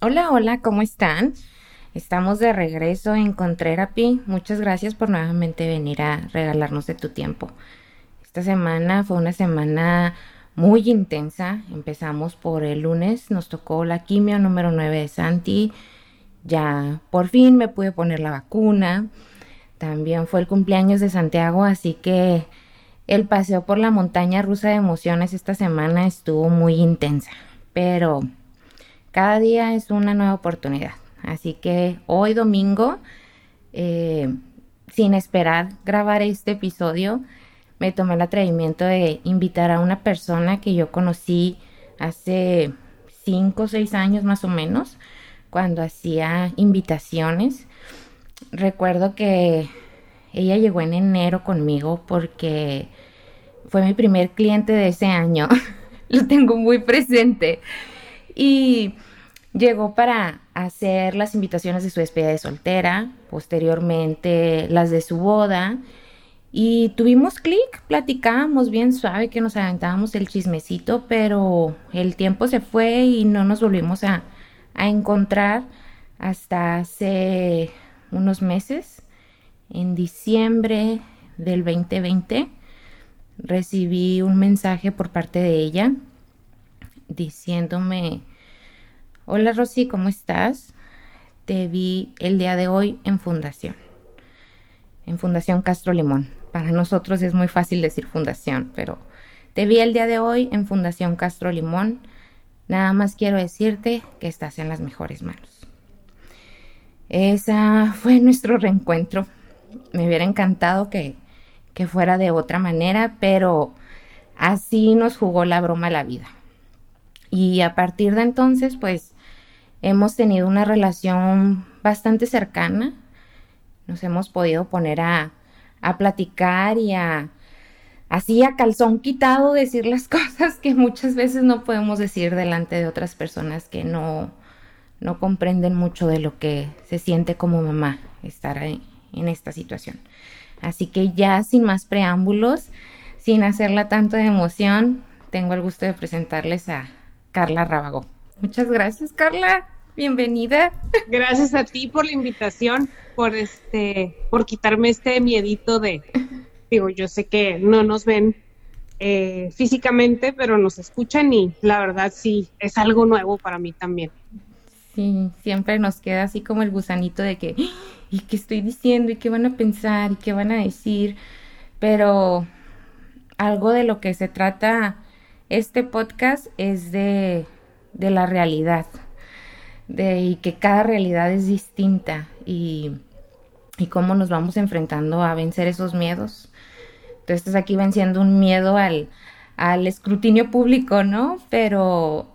Hola, hola, ¿cómo están? Estamos de regreso en Contherapy. Muchas gracias por nuevamente venir a regalarnos de tu tiempo. Esta semana fue una semana muy intensa. Empezamos por el lunes, nos tocó la quimio número 9 de Santi. Ya por fin me pude poner la vacuna. También fue el cumpleaños de Santiago, así que el paseo por la montaña rusa de emociones esta semana estuvo muy intensa. Pero cada día es una nueva oportunidad. Así que hoy domingo, eh, sin esperar grabar este episodio, me tomé el atrevimiento de invitar a una persona que yo conocí hace cinco o seis años más o menos, cuando hacía invitaciones. Recuerdo que ella llegó en enero conmigo porque fue mi primer cliente de ese año. Lo tengo muy presente. Y llegó para hacer las invitaciones de su despedida de soltera, posteriormente las de su boda. Y tuvimos clic, platicábamos bien suave que nos aventábamos el chismecito, pero el tiempo se fue y no nos volvimos a, a encontrar hasta hace unos meses. En diciembre del 2020 recibí un mensaje por parte de ella diciéndome Hola Rosy, ¿cómo estás? Te vi el día de hoy en Fundación, en Fundación Castro Limón. Para nosotros es muy fácil decir Fundación, pero te vi el día de hoy en Fundación Castro Limón. Nada más quiero decirte que estás en las mejores manos. Esa fue nuestro reencuentro. Me hubiera encantado que, que fuera de otra manera, pero así nos jugó la broma la vida. Y a partir de entonces, pues hemos tenido una relación bastante cercana. Nos hemos podido poner a, a platicar y a así a calzón quitado decir las cosas que muchas veces no podemos decir delante de otras personas que no, no comprenden mucho de lo que se siente como mamá estar ahí, en esta situación. Así que ya sin más preámbulos, sin hacerla tanto de emoción, tengo el gusto de presentarles a Carla Rábago. Muchas gracias, Carla. Bienvenida. Gracias a ti por la invitación, por este, por quitarme este miedito de, digo, yo sé que no nos ven eh, físicamente, pero nos escuchan y la verdad sí, es algo nuevo para mí también. Sí, siempre nos queda así como el gusanito de que, ¿y qué estoy diciendo? ¿Y qué van a pensar? ¿Y qué van a decir? Pero algo de lo que se trata este podcast es de, de la realidad, de y que cada realidad es distinta y, y cómo nos vamos enfrentando a vencer esos miedos. Entonces aquí venciendo un miedo al, al escrutinio público, ¿no? Pero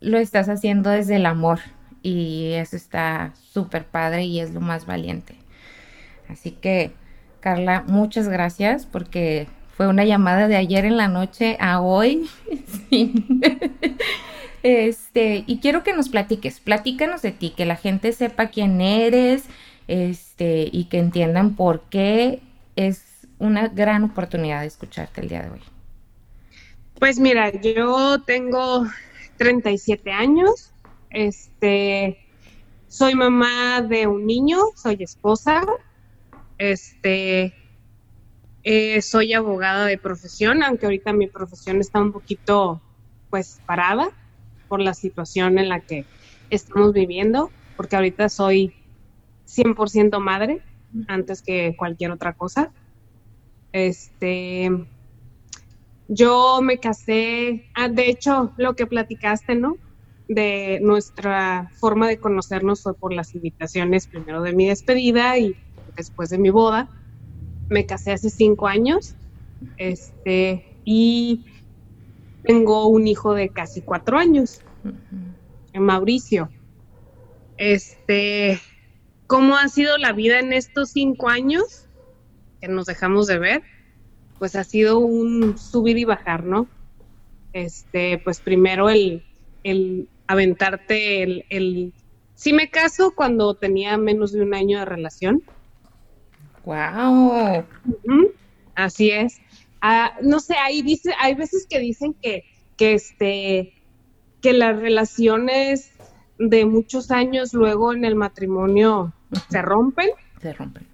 lo estás haciendo desde el amor y eso está súper padre y es lo más valiente. Así que, Carla, muchas gracias porque fue una llamada de ayer en la noche a hoy. Este, y quiero que nos platiques, platícanos de ti, que la gente sepa quién eres, este, y que entiendan por qué es una gran oportunidad de escucharte el día de hoy. Pues mira, yo tengo 37 años, este, soy mamá de un niño, soy esposa, este, eh, soy abogada de profesión, aunque ahorita mi profesión está un poquito, pues, parada por la situación en la que estamos viviendo, porque ahorita soy 100% madre antes que cualquier otra cosa. Este, yo me casé, ah, de hecho, lo que platicaste, ¿no? De nuestra forma de conocernos fue por las invitaciones, primero de mi despedida y después de mi boda me casé hace cinco años, este, y tengo un hijo de casi cuatro años, Mauricio. Este, ¿cómo ha sido la vida en estos cinco años que nos dejamos de ver? Pues ha sido un subir y bajar, ¿no? Este, pues primero el, el aventarte el, el, sí me caso cuando tenía menos de un año de relación, Wow. Así es. Ah, no sé, ahí dice, hay veces que dicen que, que este, que las relaciones de muchos años luego en el matrimonio se rompen. Se rompen.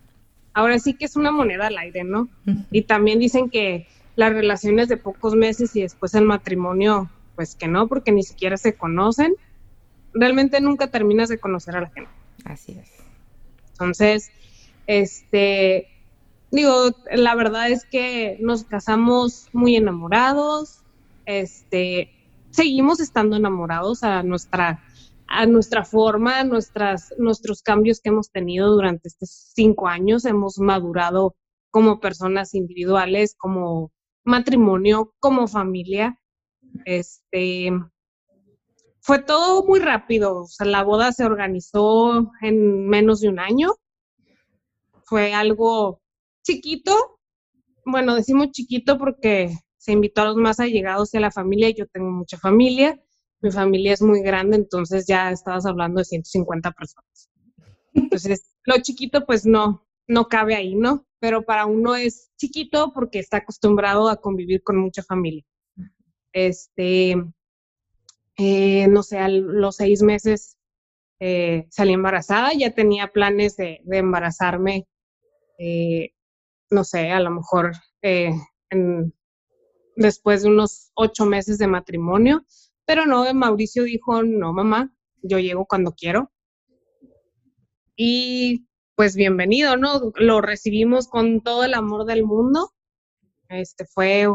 Ahora sí que es una moneda al aire, ¿no? Y también dicen que las relaciones de pocos meses y después el matrimonio, pues que no, porque ni siquiera se conocen. Realmente nunca terminas de conocer a la gente. Así es. Entonces, este, digo, la verdad es que nos casamos muy enamorados, este, seguimos estando enamorados a nuestra a nuestra forma, nuestras, nuestros cambios que hemos tenido durante estos cinco años. Hemos madurado como personas individuales, como matrimonio, como familia. Este, fue todo muy rápido. O sea, la boda se organizó en menos de un año. Fue algo chiquito. Bueno, decimos chiquito porque se invitó a los más allegados y a la familia. Yo tengo mucha familia mi familia es muy grande, entonces ya estabas hablando de 150 personas. Entonces, lo chiquito pues no, no cabe ahí, ¿no? Pero para uno es chiquito porque está acostumbrado a convivir con mucha familia. Este, eh, no sé, a los seis meses eh, salí embarazada, ya tenía planes de, embarazarme, eh, no sé, a lo mejor después de unos ocho meses de matrimonio, pero no, Mauricio dijo, no, mamá, yo llego cuando quiero. Y pues bienvenido, ¿no? Lo recibimos con todo el amor del mundo. Este fue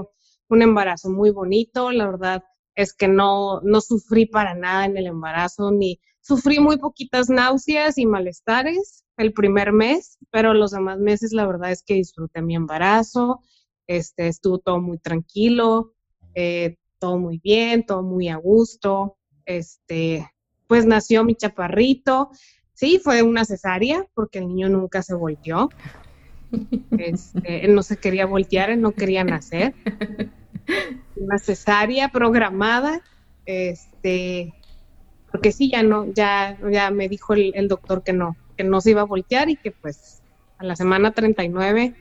un embarazo muy bonito, la verdad es que no, no sufrí para nada en el embarazo, ni sufrí muy poquitas náuseas y malestares el primer mes, pero los demás meses la verdad es que disfruté mi embarazo, este, estuvo todo muy tranquilo, eh, todo muy bien, todo muy a gusto. Este, pues nació mi chaparrito. Sí, fue una cesárea porque el niño nunca se volteó. Este, él no se quería voltear, él no quería nacer. Una cesárea programada, este, porque sí, ya no, ya, ya me dijo el, doctor que no, que no se iba a voltear y que pues a la semana 39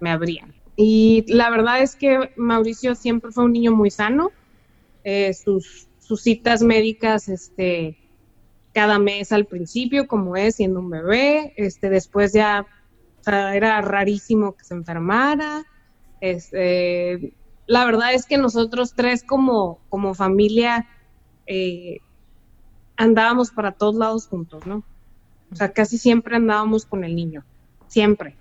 me abrían. Y la verdad es que Mauricio siempre fue un niño muy sano. Eh, sus, sus citas médicas, este, cada mes al principio, como es siendo un bebé, este, después ya era rarísimo que se enfermara. Este, la verdad es que nosotros tres como, como familia eh, andábamos para todos lados juntos, ¿no? O sea, casi siempre andábamos con el niño, siempre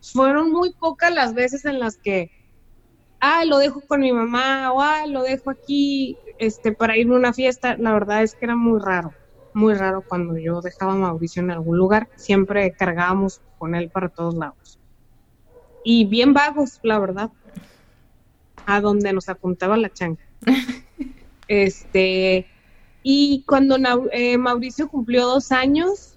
fueron muy pocas las veces en las que, ah, lo dejo con mi mamá o ah, lo dejo aquí este, para irme a una fiesta. La verdad es que era muy raro, muy raro cuando yo dejaba a Mauricio en algún lugar. Siempre cargábamos con él para todos lados. Y bien vagos, la verdad, a donde nos apuntaba la changa. este, y cuando eh, Mauricio cumplió dos años,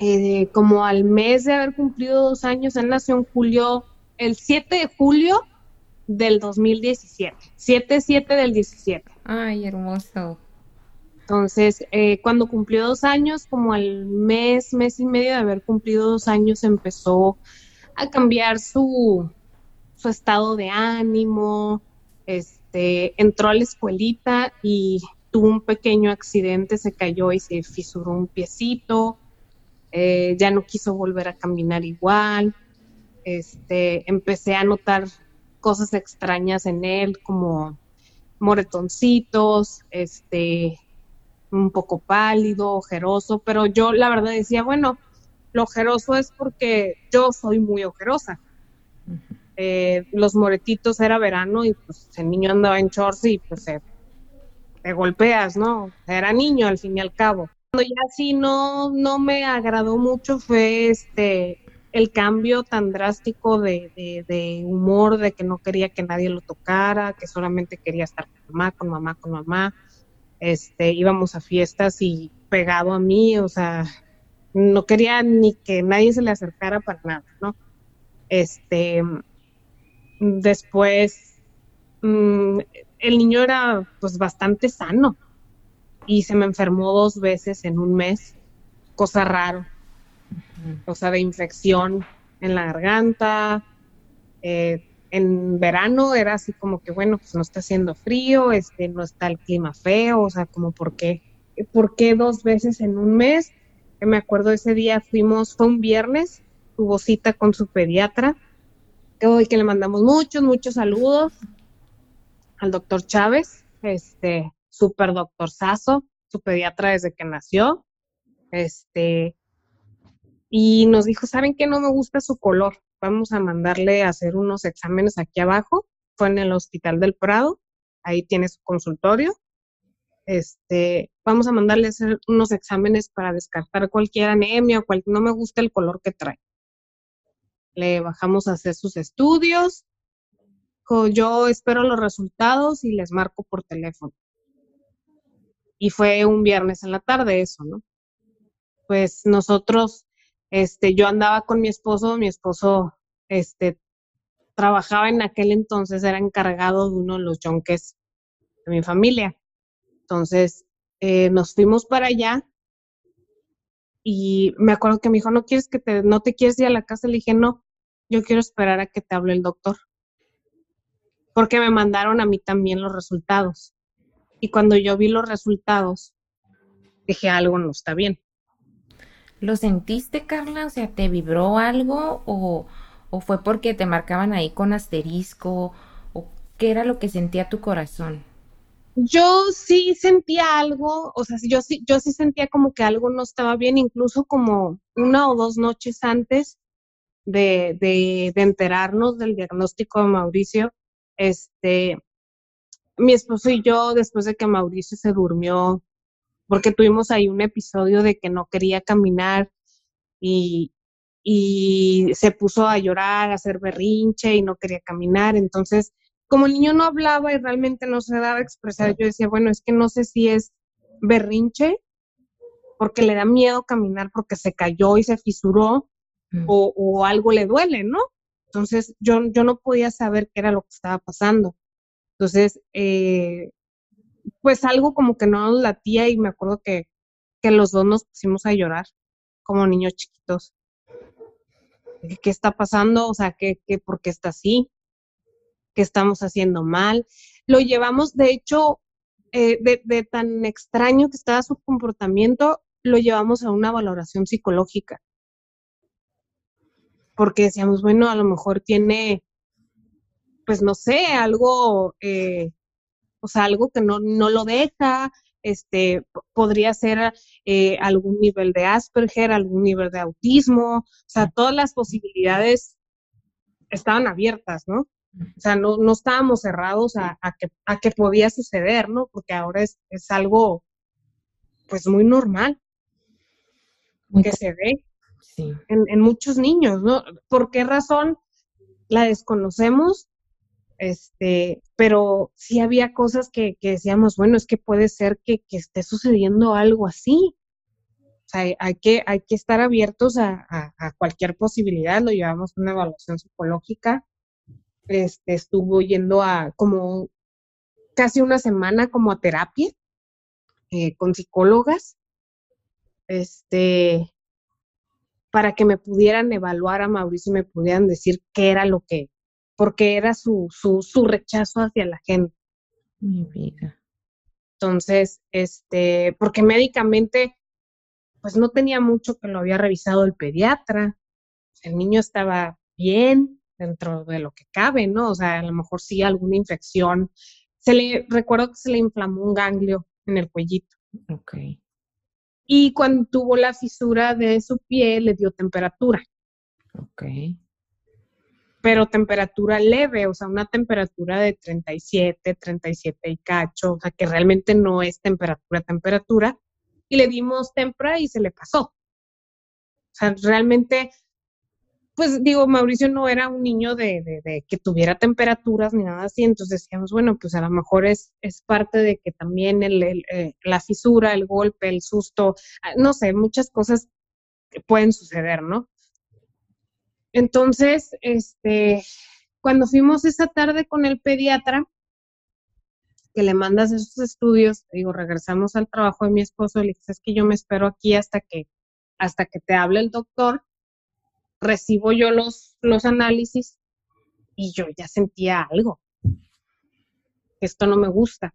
eh, como al mes de haber cumplido dos años, él nació en julio, el 7 de julio del 2017, 7-7 del 17. Ay, hermoso. Entonces, eh, cuando cumplió dos años, como al mes, mes y medio de haber cumplido dos años, empezó a cambiar su, su estado de ánimo, este, entró a la escuelita y tuvo un pequeño accidente, se cayó y se fisuró un piecito, eh, ya no quiso volver a caminar igual, este, empecé a notar cosas extrañas en él, como moretoncitos, este, un poco pálido, ojeroso, pero yo la verdad decía, bueno, lo ojeroso es porque yo soy muy ojerosa. Eh, los moretitos era verano y pues el niño andaba en shorts y pues te golpeas, ¿no? Era niño al fin y al cabo ya sí no, no me agradó mucho fue este el cambio tan drástico de, humor, de que no quería que nadie lo tocara, que solamente quería estar con mamá, con mamá, con mamá. Este, íbamos a fiestas y pegado a mí, o sea, no quería ni que nadie se le acercara para nada, ¿no? Este, después, mm, el niño era pues bastante sano, y se me enfermó dos veces en un mes, cosa raro, o sea, de infección en la garganta. Eh, en verano era así como que, bueno, pues no está haciendo frío, este, no está el clima feo, o sea, como por qué, ¿por qué dos veces en un mes? me acuerdo ese día fuimos, fue un viernes, tuvo cita con su pediatra, que hoy que le mandamos muchos, muchos saludos al doctor Chávez, este, super doctor Sazo, su pediatra desde que nació, este, y nos dijo, ¿saben qué? No me gusta su color, vamos a mandarle a hacer unos exámenes aquí abajo, fue en el Hospital del Prado, ahí tiene su consultorio, este, vamos a mandarle a hacer unos exámenes para descartar cualquier anemia o cual, no me gusta el color que trae. Le bajamos a hacer sus estudios. Yo espero los resultados y les marco por teléfono. Y fue un viernes en la tarde eso, ¿no? Pues nosotros, este, yo andaba con mi esposo, mi esposo, este, trabajaba en aquel entonces, era encargado de uno de los yonques de mi familia. Entonces, eh, nos fuimos para allá y me acuerdo que me dijo, ¿no quieres que te, no te quieres ir a la casa? Le dije, no, yo quiero esperar a que te hable el doctor. Porque me mandaron a mí también los resultados. Y cuando yo vi los resultados, dije, algo no está bien. ¿Lo sentiste, Carla? O sea, ¿te vibró algo o, o fue porque te marcaban ahí con asterisco? ¿O qué era lo que sentía tu corazón? Yo sí sentía algo, o sea, yo sí, yo sí sentía como que algo no estaba bien, incluso como una o dos noches antes de, de, de enterarnos del diagnóstico de Mauricio, este, mi esposo y yo, después de que Mauricio se durmió, porque tuvimos ahí un episodio de que no quería caminar y, y se puso a llorar, a hacer berrinche y no quería caminar, entonces como el niño no hablaba y realmente no se daba a expresar, yo decía, bueno, es que no sé si es berrinche, porque le da miedo caminar porque se cayó y se fisuró, mm. o, algo le duele, ¿no? Entonces yo, yo no podía saber qué era lo que estaba pasando. Entonces, eh, pues algo como que no nos latía y me acuerdo que, que los dos nos pusimos a llorar como niños chiquitos. ¿Qué está pasando? O sea, ¿qué, qué, ¿por qué está así? que estamos haciendo mal. Lo llevamos, de hecho, eh, de, tan extraño que estaba su comportamiento, lo llevamos a una valoración psicológica. Porque decíamos, bueno, a lo mejor tiene, pues no sé, algo, eh, o sea, algo que no, no lo deja, este, podría ser eh, algún nivel de Asperger, algún nivel de autismo, o sea, todas las posibilidades estaban abiertas, ¿no? O sea, no, no estábamos cerrados a, que, a que podía suceder, ¿no? Porque ahora es, es algo, pues, muy normal que se ve en, muchos niños, ¿no? ¿Por qué razón la desconocemos? Este, pero sí había cosas que, decíamos, bueno, es que puede ser que, esté sucediendo algo así. O sea, hay que, hay que estar abiertos a cualquier posibilidad, lo llevamos a una evaluación psicológica este, estuvo yendo a como casi una semana como a terapia eh, con psicólogas, este, para que me pudieran evaluar a Mauricio y me pudieran decir qué era lo que, porque era su, su, su rechazo hacia la gente. Mi vida. Entonces, este, porque médicamente, pues no tenía mucho que lo había revisado el pediatra. El niño estaba bien, dentro de lo que cabe, ¿no? O sea, a lo mejor sí alguna infección. Se le, recuerdo que se le inflamó un ganglio en el cuellito. Ok. Y cuando tuvo la fisura de su piel, le dio temperatura. Ok. Pero temperatura leve, o sea, una temperatura de 37, 37 y cacho, o sea, que realmente no es temperatura, temperatura. Y le dimos tempra y se le pasó. O sea, realmente pues digo, Mauricio no era un niño de, que tuviera temperaturas ni nada así, entonces decíamos, bueno, pues a lo mejor es, es parte de que también el, eh, la fisura, el golpe, el susto, ah, no sé, muchas cosas que pueden suceder, ¿no? Entonces, este, cuando fuimos esa tarde con el pediatra, que le mandas esos estudios, digo, regresamos al trabajo de mi esposo, le dije, es que yo me espero aquí hasta que, hasta que te hable el doctor recibo yo los, los análisis y yo ya sentía algo. Esto no me gusta.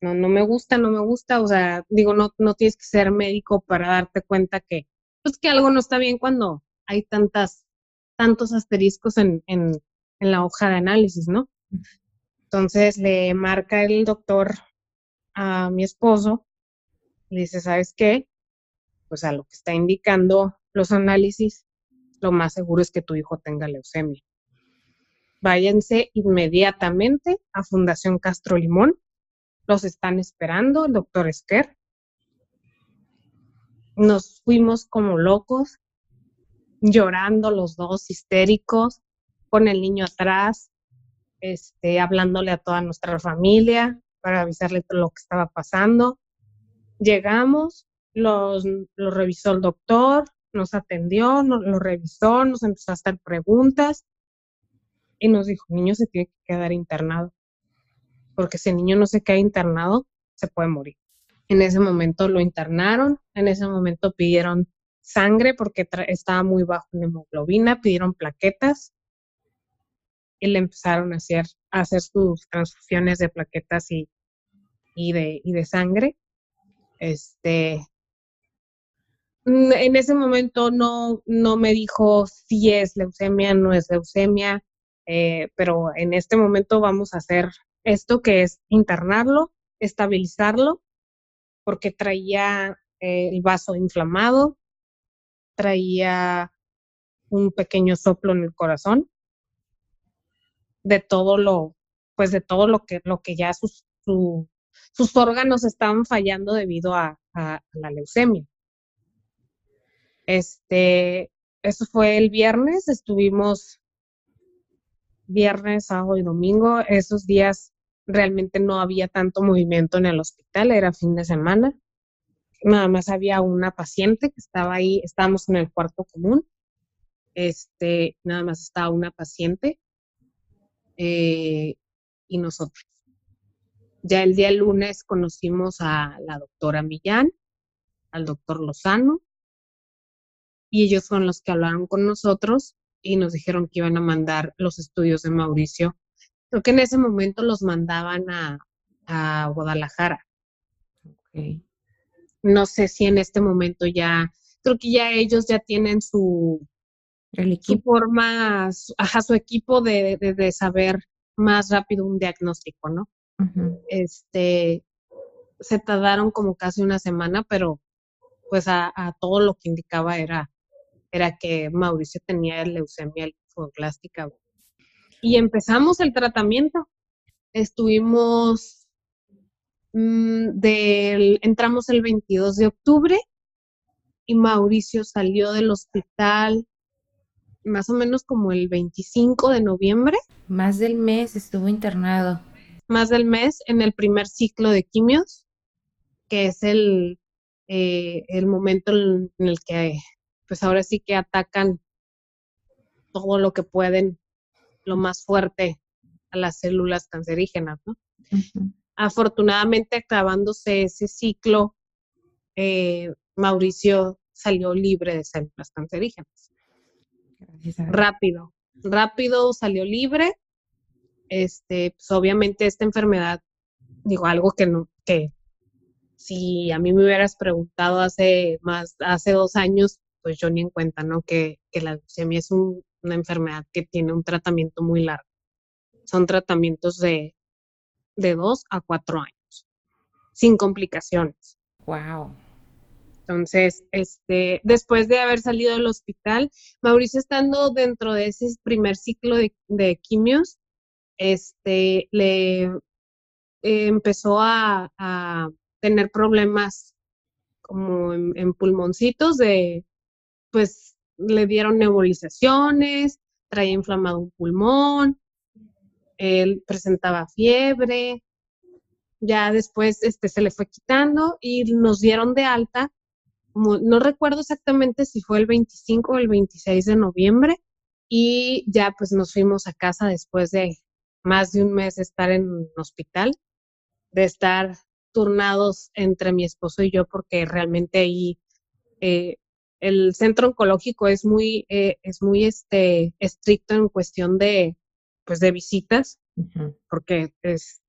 no, no me gusta, no me gusta, o sea, digo, no, no tienes que ser médico para darte cuenta que, pues que algo no está bien cuando hay tantas, tantos asteriscos en, en, en la hoja de análisis, ¿no? Entonces le marca el doctor a mi esposo, le dice, ¿sabes qué? Pues a lo que está indicando los análisis, lo más seguro es que tu hijo tenga leucemia. Váyanse inmediatamente a Fundación Castro Limón. Los están esperando, el doctor Esquer. Nos fuimos como locos, llorando los dos, histéricos, con el niño atrás, este, hablándole a toda nuestra familia para avisarle lo que estaba pasando. Llegamos, los, lo revisó el doctor, nos atendió, nos, lo revisó, nos empezó a hacer preguntas y nos dijo, niño se tiene que quedar internado, porque si el niño no se queda internado, se puede morir. En ese momento lo internaron, en ese momento pidieron sangre porque estaba muy bajo en hemoglobina, pidieron plaquetas y le empezaron a hacer, a hacer sus transfusiones de plaquetas y, y, de, y de sangre. Este, en ese momento no, no me dijo si es leucemia, no es leucemia, eh, pero en este momento vamos a hacer esto que es internarlo, estabilizarlo, porque traía eh, el vaso inflamado, traía un pequeño soplo en el corazón de todo lo, pues de todo lo que, lo que ya sus, sus órganos estaban fallando debido a, la leucemia. Este, eso fue el viernes, estuvimos viernes, sábado y domingo. Esos días realmente no había tanto movimiento en el hospital, era fin de semana. Nada más había una paciente que estaba ahí, estábamos en el cuarto común. Este, nada más estaba una paciente eh, y nosotros. Ya el día lunes conocimos a la doctora Millán, al doctor Lozano, y ellos son los que hablaron con nosotros y nos dijeron que iban a mandar los estudios de Mauricio. Creo que en ese momento los mandaban a, Guadalajara. No sé si en este momento ya, creo que ya ellos ya tienen su, el equipo. forma, ajá, su equipo de, de, saber más rápido un diagnóstico, ¿no? Este, se tardaron como casi una semana, pero pues a, todo lo que indicaba era, era que Mauricio tenía leucemia linfoblástica. Y empezamos el tratamiento. Estuvimos mm, del, entramos el 22 de octubre y Mauricio salió del hospital más o menos como el 25 de noviembre. Más del mes estuvo internado. Más del mes en el primer ciclo de quimios, que es el, eh, el momento en el que, pues ahora sí que atacan todo lo que pueden, lo más fuerte a las células cancerígenas, ¿no? Afortunadamente, acabándose ese ciclo, eh, Mauricio salió libre de células cancerígenas rápido, rápido salió libre. Este, pues obviamente esta enfermedad, digo, algo que no, que si a mí me hubieras preguntado hace más, hace dos años, pues yo ni en cuenta, ¿no? Que, la leucemia es una enfermedad que tiene un tratamiento muy largo. Son tratamientos de, de dos a cuatro años, sin complicaciones. Wow. Entonces, este, después de haber salido del hospital, Mauricio estando dentro de ese primer ciclo de, quimios, este, le eh, empezó a, tener problemas como en, pulmoncitos de, pues, le dieron nebulizaciones, traía inflamado un pulmón, él presentaba fiebre, ya después este, se le fue quitando y nos dieron de alta no recuerdo exactamente si fue el 25 o el 26 de noviembre y ya pues nos fuimos a casa después de más de un mes de estar en un hospital, de estar turnados entre mi esposo y yo porque realmente ahí eh, el centro oncológico es muy eh, es muy este estricto en cuestión de pues de visitas porque es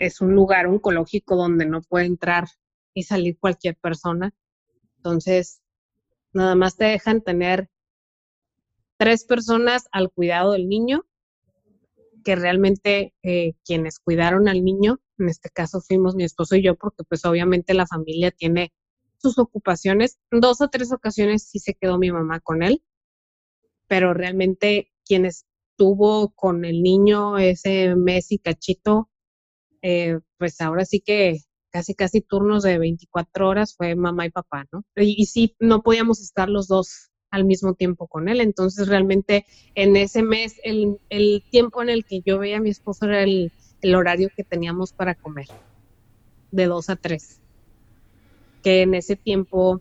es un lugar oncológico donde no puede entrar y salir cualquier persona. Entonces, nada más te dejan tener tres personas al cuidado del niño, que realmente eh, quienes cuidaron al niño, en este caso fuimos mi esposo y yo, porque pues obviamente la familia tiene sus ocupaciones. Dos o tres ocasiones sí se quedó mi mamá con él, pero realmente quien estuvo con el niño ese mes y cachito, eh, pues ahora sí que casi, casi turnos de 24 horas fue mamá y papá, ¿no? Y, sí, no podíamos estar los dos al mismo tiempo con él. Entonces, realmente en ese mes, el, el tiempo en el que yo veía a mi esposo era el, el horario que teníamos para comer, de dos a tres. Que en ese tiempo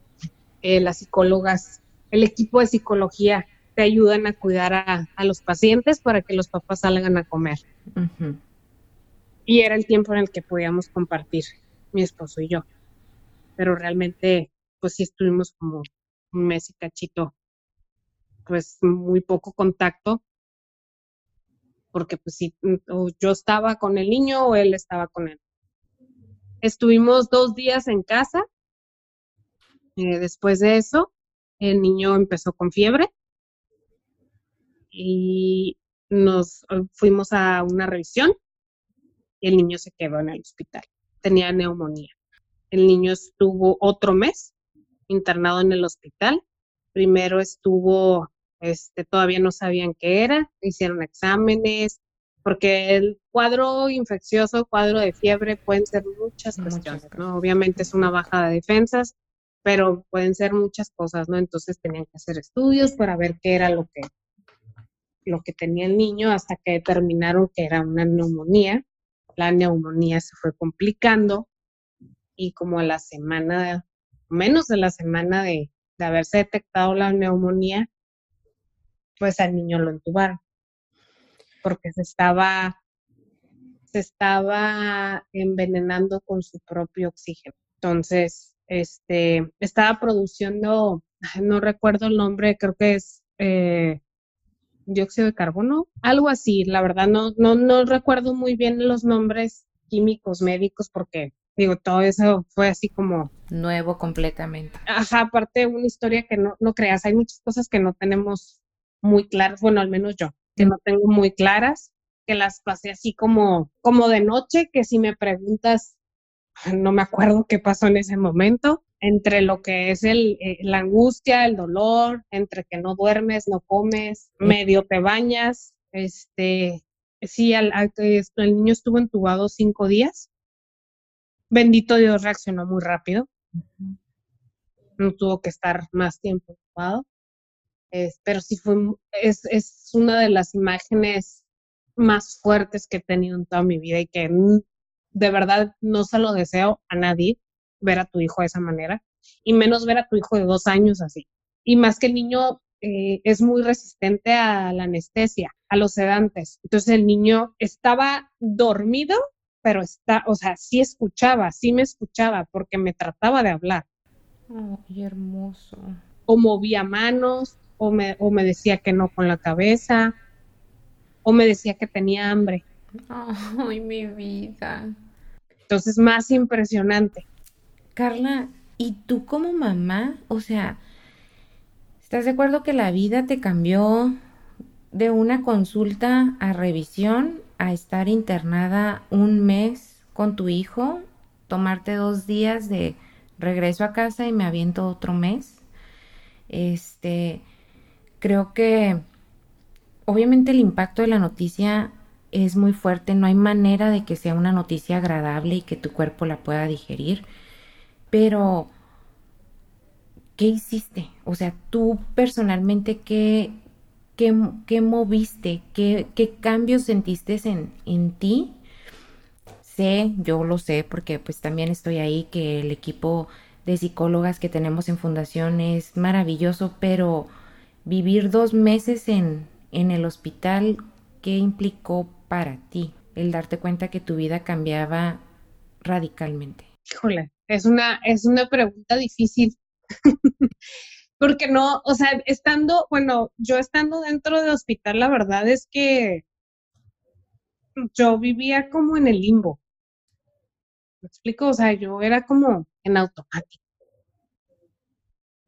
eh, las psicólogas, el equipo de psicología te ayudan a cuidar a, los pacientes para que los papás salgan a comer. Y era el tiempo en el que podíamos compartir mi esposo y yo. Pero realmente, pues sí estuvimos como un mes y cachito, pues muy poco contacto, porque pues sí, yo estaba con el niño o él estaba con él. Estuvimos dos días en casa. Eh, después de eso, el niño empezó con fiebre y nos fuimos a una revisión y el niño se quedó en el hospital tenía neumonía. El niño estuvo otro mes internado en el hospital. Primero estuvo, este, todavía no sabían qué era, hicieron exámenes, porque el cuadro infeccioso, cuadro de fiebre, pueden ser muchas cuestiones, ¿no? Obviamente es una baja de defensas, pero pueden ser muchas cosas, ¿no? Entonces tenían que hacer estudios para ver qué era lo que, lo que tenía el niño hasta que determinaron que era una neumonía la neumonía se fue complicando y como a la semana, menos de la semana de, haberse detectado la neumonía, pues al niño lo entubaron porque se estaba se estaba envenenando con su propio oxígeno. Entonces, este, estaba produciendo, no recuerdo el nombre, creo que es eh, dióxido de carbono, algo así, la verdad no, no, no recuerdo muy bien los nombres químicos médicos porque digo, todo eso fue así como... Nuevo completamente. Ajá, aparte una historia que no, no creas, hay muchas cosas que no tenemos muy claras, bueno, al menos yo, que no tengo muy claras, que las pasé así como, como de noche, que si me preguntas, no me acuerdo qué pasó en ese momento, entre lo que es el, eh, la angustia, el dolor, entre que no duermes, no comes, medio te bañas, este, sí, al, el niño estuvo entubado cinco días. Bendito Dios reaccionó muy rápido. No tuvo que estar más tiempo entubado. pero sí fue, es, es una de las imágenes más fuertes que he tenido en toda mi vida y que de verdad no se lo deseo a nadie ver a tu hijo de esa manera y menos ver a tu hijo de dos años así. Y más que el niño eh, es muy resistente a la anestesia, a los sedantes. Entonces el niño estaba dormido, pero está, o sea, sí escuchaba, sí me escuchaba porque me trataba de hablar. Ay, hermoso. O movía manos, o me, o me decía que no con la cabeza, o me decía que tenía hambre. Ay, mi vida. Entonces, más impresionante. Carla, ¿y tú como mamá? O sea, ¿estás de acuerdo que la vida te cambió de una consulta a revisión a estar internada un mes con tu hijo, tomarte dos días de regreso a casa y me aviento otro mes? Este, creo que obviamente el impacto de la noticia es muy fuerte, no hay manera de que sea una noticia agradable y que tu cuerpo la pueda digerir. Pero, ¿qué hiciste? O sea, tú personalmente, ¿qué, qué, moviste? ¿Qué, ¿Qué, cambios sentiste en, en ti? Sé, yo lo sé, porque pues también estoy ahí, que el equipo de psicólogas que tenemos en fundación es maravilloso, pero vivir dos meses en, en el hospital, ¿qué implicó para ti? El darte cuenta que tu vida cambiaba radicalmente. Híjole, es una, es una pregunta difícil. Porque no, o sea, estando, bueno, yo estando dentro del hospital, la verdad es que yo vivía como en el limbo. ¿Me explico? O sea, yo era como en automático.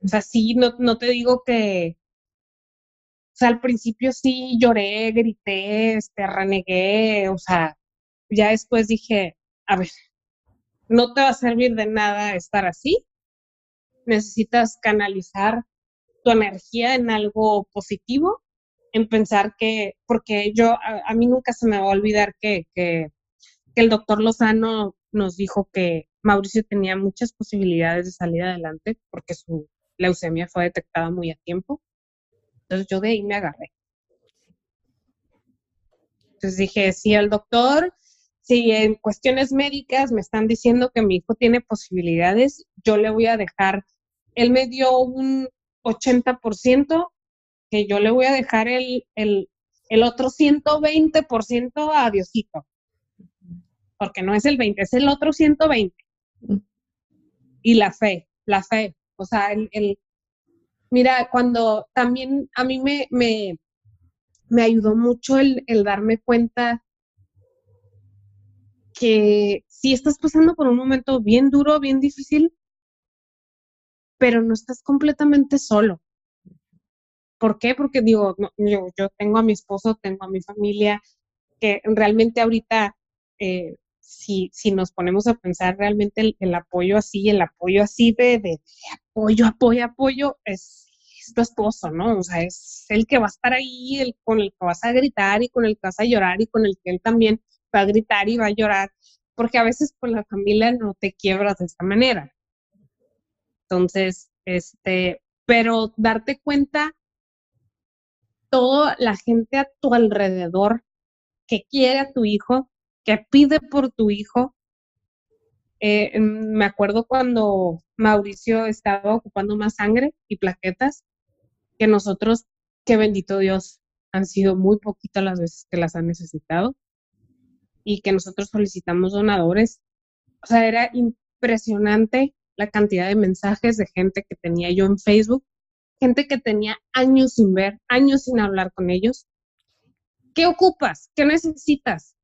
O sea, sí, no, no te digo que, o sea, al principio sí lloré, grité, este, renegué, o sea, ya después dije, a ver, no te va a servir de nada estar así. Necesitas canalizar tu energía en algo positivo, en pensar que, porque yo, a, mí nunca se me va a olvidar que, que, que el doctor Lozano nos dijo que Mauricio tenía muchas posibilidades de salir adelante porque su leucemia fue detectada muy a tiempo. Entonces yo de ahí me agarré. Entonces dije, si el doctor, si en cuestiones médicas me están diciendo que mi hijo tiene posibilidades, yo le voy a dejar, él me dio un 80%, que yo le voy a dejar el, el, el otro 120% a Diosito porque no es el 20, es el otro 120. Y la fe, la fe. O sea, el, mira, cuando también a mí me, me, me ayudó mucho el, el darme cuenta que si estás pasando por un momento bien duro, bien difícil, pero no estás completamente solo. ¿Por qué? Porque digo, yo, yo, tengo a mi esposo, tengo a mi familia, que realmente ahorita eh, si, si nos ponemos a pensar realmente el, apoyo así, el apoyo así de, apoyo, apoyo, apoyo, es, tu esposo, ¿no? O sea, es el que va a estar ahí, el con el que vas a gritar y con el que vas a llorar y con el que él también va a gritar y va a llorar, porque a veces con la familia no te quiebras de esta manera. Entonces, este, pero darte cuenta toda la gente a tu alrededor que quiere a tu hijo, que pide por tu hijo. Eh, me acuerdo cuando Mauricio estaba ocupando más sangre y plaquetas, que nosotros, que bendito Dios, han sido muy poquitas las veces que las han necesitado y que nosotros solicitamos donadores. O sea, era impresionante la cantidad de mensajes de gente que tenía yo en Facebook, gente que tenía años sin ver, años sin hablar con ellos. ¿Qué ocupas? ¿Qué necesitas?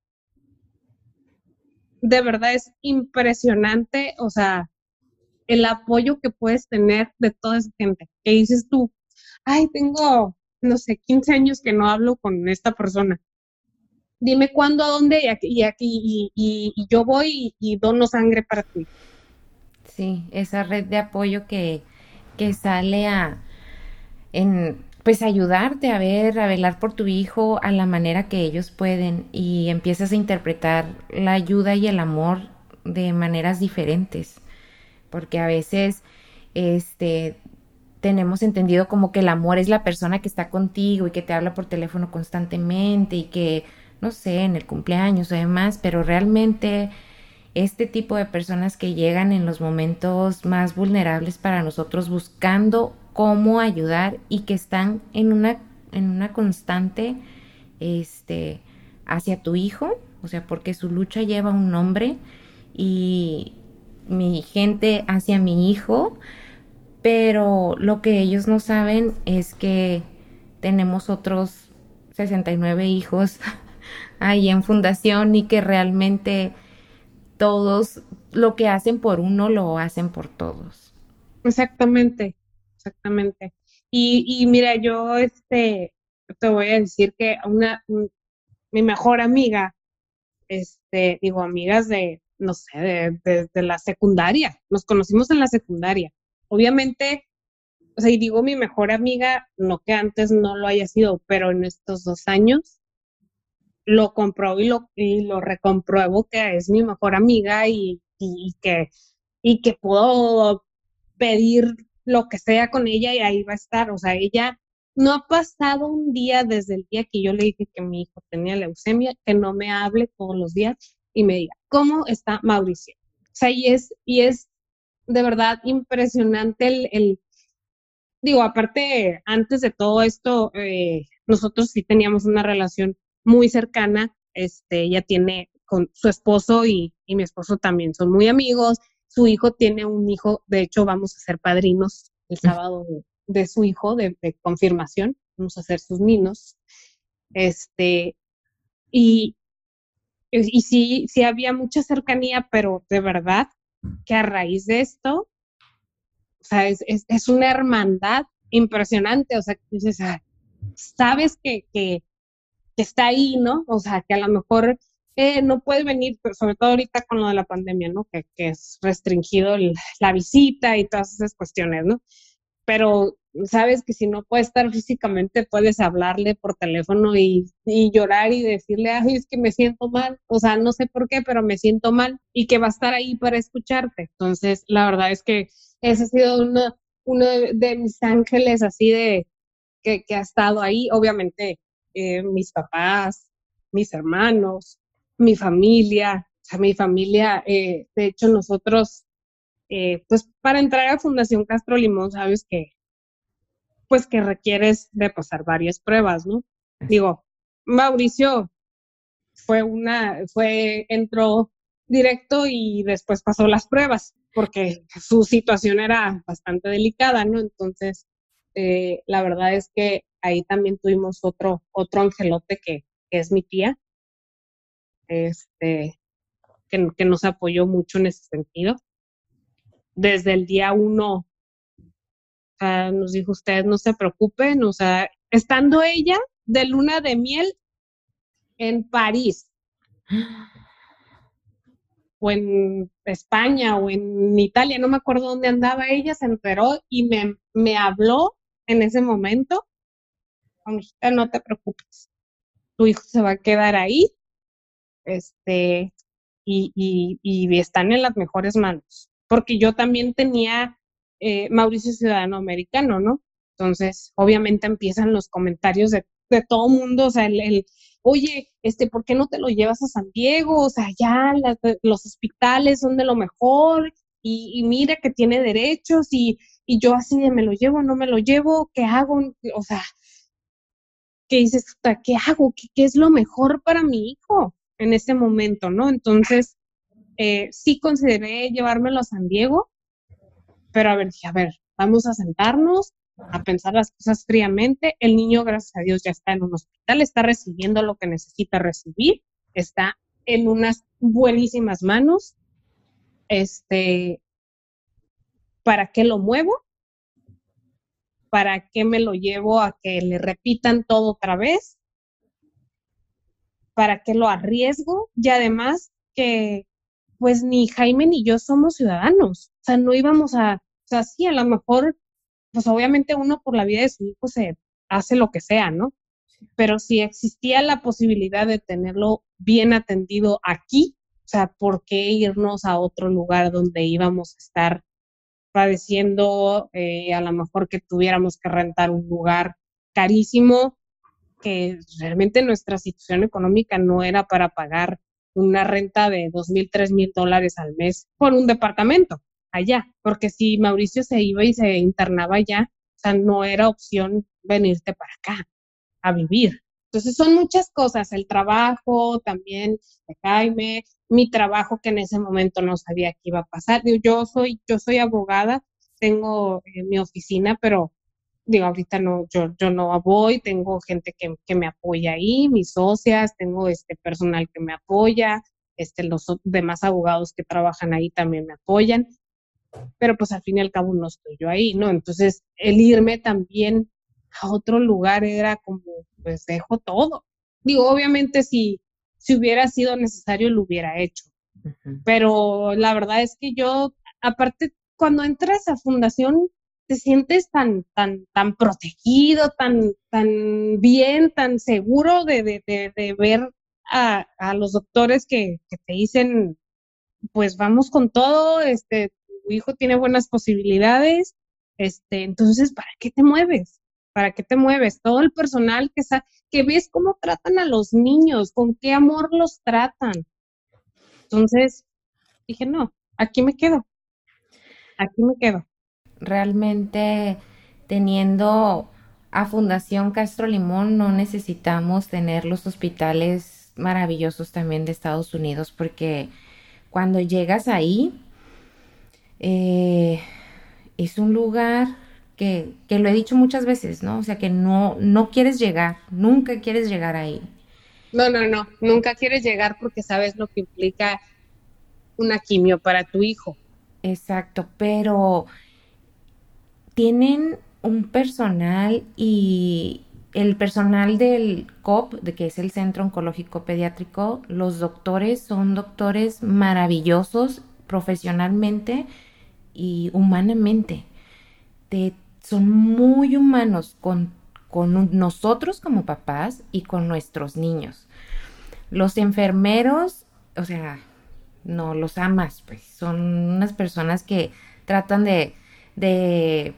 De verdad es impresionante, o sea, el apoyo que puedes tener de toda esa gente. Que dices tú, ay, tengo, no sé, 15 años que no hablo con esta persona. Dime cuándo, a dónde, y aquí, y, aquí, y, yo voy y, dono sangre para ti. Sí, esa red de apoyo que, que sale a, en, pues ayudarte a ver, a velar por tu hijo a la manera que ellos pueden y empiezas a interpretar la ayuda y el amor de maneras diferentes. Porque a veces este tenemos entendido como que el amor es la persona que está contigo y que te habla por teléfono constantemente y que no sé, en el cumpleaños o demás, pero realmente este tipo de personas que llegan en los momentos más vulnerables para nosotros buscando cómo ayudar y que están en una, en una constante este, hacia tu hijo, o sea, porque su lucha lleva un nombre y mi gente hacia mi hijo, pero lo que ellos no saben es que tenemos otros 69 hijos ahí en fundación y que realmente todos lo que hacen por uno lo hacen por todos. Exactamente exactamente. Y, mira, yo este, te voy a decir que una, mi mejor amiga, este, digo, amigas de, no sé, de, la secundaria, nos conocimos en la secundaria. Obviamente, o sea, y digo mi mejor amiga, no que antes no lo haya sido, pero en estos dos años lo compruebo y lo, y lo recompruebo que es mi mejor amiga y, y, que, y que puedo pedir lo que sea con ella y ahí va a estar. O sea, ella no ha pasado un día desde el día que yo le dije que mi hijo tenía leucemia, que no me hable todos los días y me diga, ¿cómo está Mauricio? O sea, y es, y es de verdad impresionante el, digo, aparte, antes de todo esto, eh, nosotros sí teníamos una relación muy cercana, este, ella tiene con su esposo y, y mi esposo también son muy amigos, su hijo tiene un hijo, de hecho vamos a ser padrinos el sábado de, su hijo de, confirmación, vamos a ser sus niños. Este, y, y sí, sí había mucha cercanía, pero de verdad que a raíz de esto, o sea, es, es, una hermandad impresionante, o sea, dices, ah, sabes que, que, está ahí, ¿no? O sea, que a lo mejor eh, no puede venir, pero sobre todo ahorita con lo de la pandemia, ¿no? Que, que es restringido la visita y todas esas cuestiones, ¿no? Pero sabes que si no puede estar físicamente, puedes hablarle por teléfono y, llorar y decirle, ay, es que me siento mal, o sea, no sé por qué, pero me siento mal y que va a estar ahí para escucharte. Entonces, la verdad es que ese ha sido uno, uno de, mis ángeles así de que, ha estado ahí. Obviamente, eh, mis papás, mis hermanos, mi familia, o sea, mi familia, eh, de hecho, nosotros, eh, pues para entrar a Fundación Castro Limón, sabes que pues que requieres de pasar varias pruebas, ¿no? Digo, Mauricio fue una, fue, entró directo y después pasó las pruebas, porque su situación era bastante delicada, ¿no? Entonces, eh, la verdad es que ahí también tuvimos otro, otro angelote que, que es mi tía, este, que, nos apoyó mucho en ese sentido. Desde el día uno nos dijo, ustedes no se preocupen, o sea, estando ella de luna de miel en París o en España o en Italia, no me acuerdo dónde andaba ella, se enteró y me, me habló en ese momento, no te preocupes, tu hijo se va a quedar ahí, este, y, y, están en las mejores manos, porque yo también tenía eh, Mauricio Ciudadano Americano, ¿no? Entonces, obviamente empiezan los comentarios de, de todo mundo, o sea, el, oye, este, ¿por qué no te lo llevas a San Diego? O sea, ya los hospitales son de lo mejor y, mira que tiene derechos y, y, yo así de me lo llevo, no me lo llevo, ¿qué hago? O sea, ¿qué dices? ¿Qué hago? ¿Qué, qué es lo mejor para mi hijo en ese momento, no? Entonces, eh, sí consideré llevármelo a San Diego, pero a ver, dije, a ver, vamos a sentarnos, a pensar las cosas fríamente. El niño, gracias a Dios, ya está en un hospital, está recibiendo lo que necesita recibir, está en unas buenísimas manos. Este, ¿para qué lo muevo? ¿Para qué me lo llevo a que le repitan todo otra vez? ¿Para qué lo arriesgo? Y además que pues ni Jaime ni yo somos ciudadanos, o sea, no íbamos a, o sea, sí, a lo mejor, pues obviamente uno por la vida de su hijo se hace lo que sea, ¿no? Pero si existía la posibilidad de tenerlo bien atendido aquí, o sea, ¿por qué irnos a otro lugar donde íbamos a estar padeciendo, eh, a lo mejor que tuviéramos que rentar un lugar carísimo, que realmente nuestra situación económica no era para pagar una renta de dos mil, tres mil dólares al mes por un departamento allá, porque si Mauricio se iba y se internaba allá, o sea, no era opción venirte para acá a vivir. Entonces son muchas cosas, el trabajo también de Jaime, mi trabajo que en ese momento no sabía qué iba a pasar. Yo soy, yo soy abogada, tengo eh, mi oficina, pero digo, ahorita no, yo, yo no voy, tengo gente que, que, me apoya ahí, mis socias, tengo este personal que me apoya, este, los demás abogados que trabajan ahí también me apoyan pero pues al fin y al cabo no estoy yo ahí, ¿no? Entonces, el irme también a otro lugar era como, pues dejo todo. Digo, obviamente si, si hubiera sido necesario lo hubiera hecho, pero la verdad es que yo, aparte, cuando entras a fundación, te sientes tan, tan, tan protegido, tan, tan bien, tan seguro de, de, de, ver a, a, los doctores que, que te dicen, pues vamos con todo, este, hijo tiene buenas posibilidades, este, entonces, ¿para qué te mueves? ¿Para qué te mueves? Todo el personal que, que ves cómo tratan a los niños, con qué amor los tratan. Entonces, dije, no, aquí me quedo. Aquí me quedo. Realmente, teniendo a Fundación Castro Limón, no necesitamos tener los hospitales maravillosos también de Estados Unidos, porque cuando llegas ahí, eh, es un lugar que, lo he dicho muchas veces, ¿no? O sea, que no, no quieres llegar, nunca quieres llegar ahí. No, no, no, nunca quieres llegar porque sabes lo que implica una quimio para tu hijo. Exacto, pero tienen un personal y el personal del COP, de que es el Centro Oncológico Pediátrico, los doctores son doctores maravillosos profesionalmente y humanamente. son muy humanos con, con nosotros como papás y con nuestros niños. Los enfermeros, o sea, no los amas, pues son unas personas que tratan de, de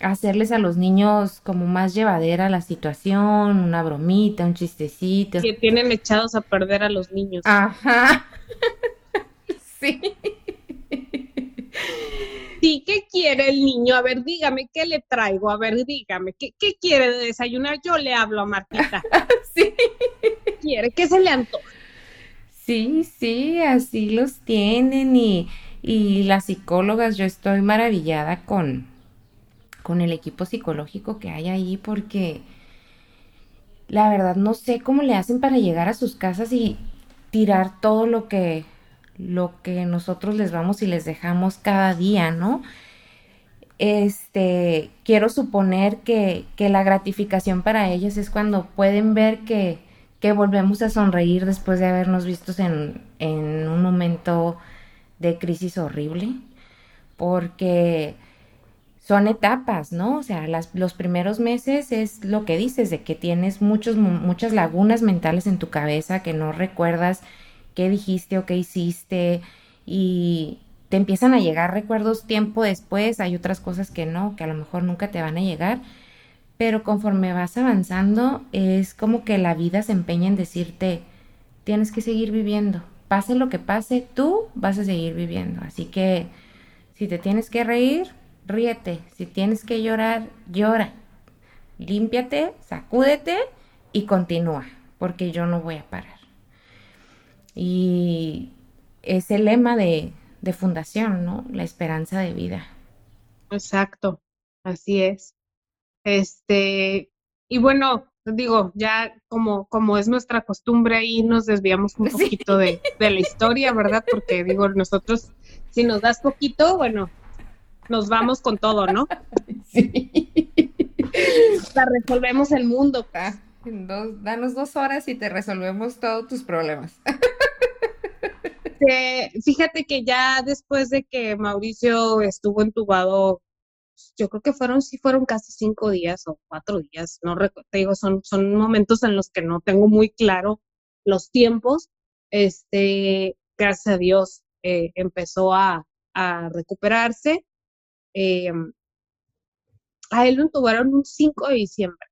hacerles a los niños como más llevadera la situación, una bromita, un chistecito. Que tienen echados a perder a los niños. Ajá. sí. Sí, ¿qué quiere el niño? A ver, dígame, ¿qué le traigo? A ver, dígame, ¿qué, qué quiere de desayunar? Yo le hablo a Martita. sí. ¿Qué quiere? ¿Qué se le antoja? Sí, sí, así los tienen y, y las psicólogas, yo estoy maravillada con, con el equipo psicológico que hay ahí porque la verdad no sé cómo le hacen para llegar a sus casas y tirar todo lo que lo que nosotros les vamos y les dejamos cada día, ¿no? Este, quiero suponer que, que la gratificación para ellas es cuando pueden ver que, que volvemos a sonreír después de habernos vistos en, en un momento de crisis horrible, porque son etapas, ¿no? O sea, los primeros meses es lo que dices, de que tienes muchos, muchas lagunas mentales en tu cabeza, que no recuerdas qué dijiste o qué hiciste y te empiezan a llegar recuerdos tiempo después, hay otras cosas que no, que a lo mejor nunca te van a llegar, pero conforme vas avanzando es como que la vida se empeña en decirte, tienes que seguir viviendo, pase lo que pase, tú vas a seguir viviendo, así que si te tienes que reír, ríete. Si tienes que llorar, llora. Límpiate, sacúdete y continúa, porque yo no voy a parar. Y es el lema de, de fundación, ¿no? La esperanza de vida. Exacto, así es. Este, y bueno, digo, ya como, como es nuestra costumbre ahí nos desviamos un poquito de, de la historia, ¿verdad? Porque digo, nosotros, si nos das poquito, bueno, nos vamos con todo, ¿no? Sí. La resolvemos el mundo. acá. Dos, danos dos horas y te resolvemos todos tus problemas. fíjate que ya después de que Mauricio estuvo entubado, yo creo que fueron, sí fueron casi cinco días o cuatro días, no te digo, son, son momentos en los que no tengo muy claro los tiempos. Este, gracias a Dios, eh, empezó a, a recuperarse eh, a él lo entubaron un 5 de diciembre.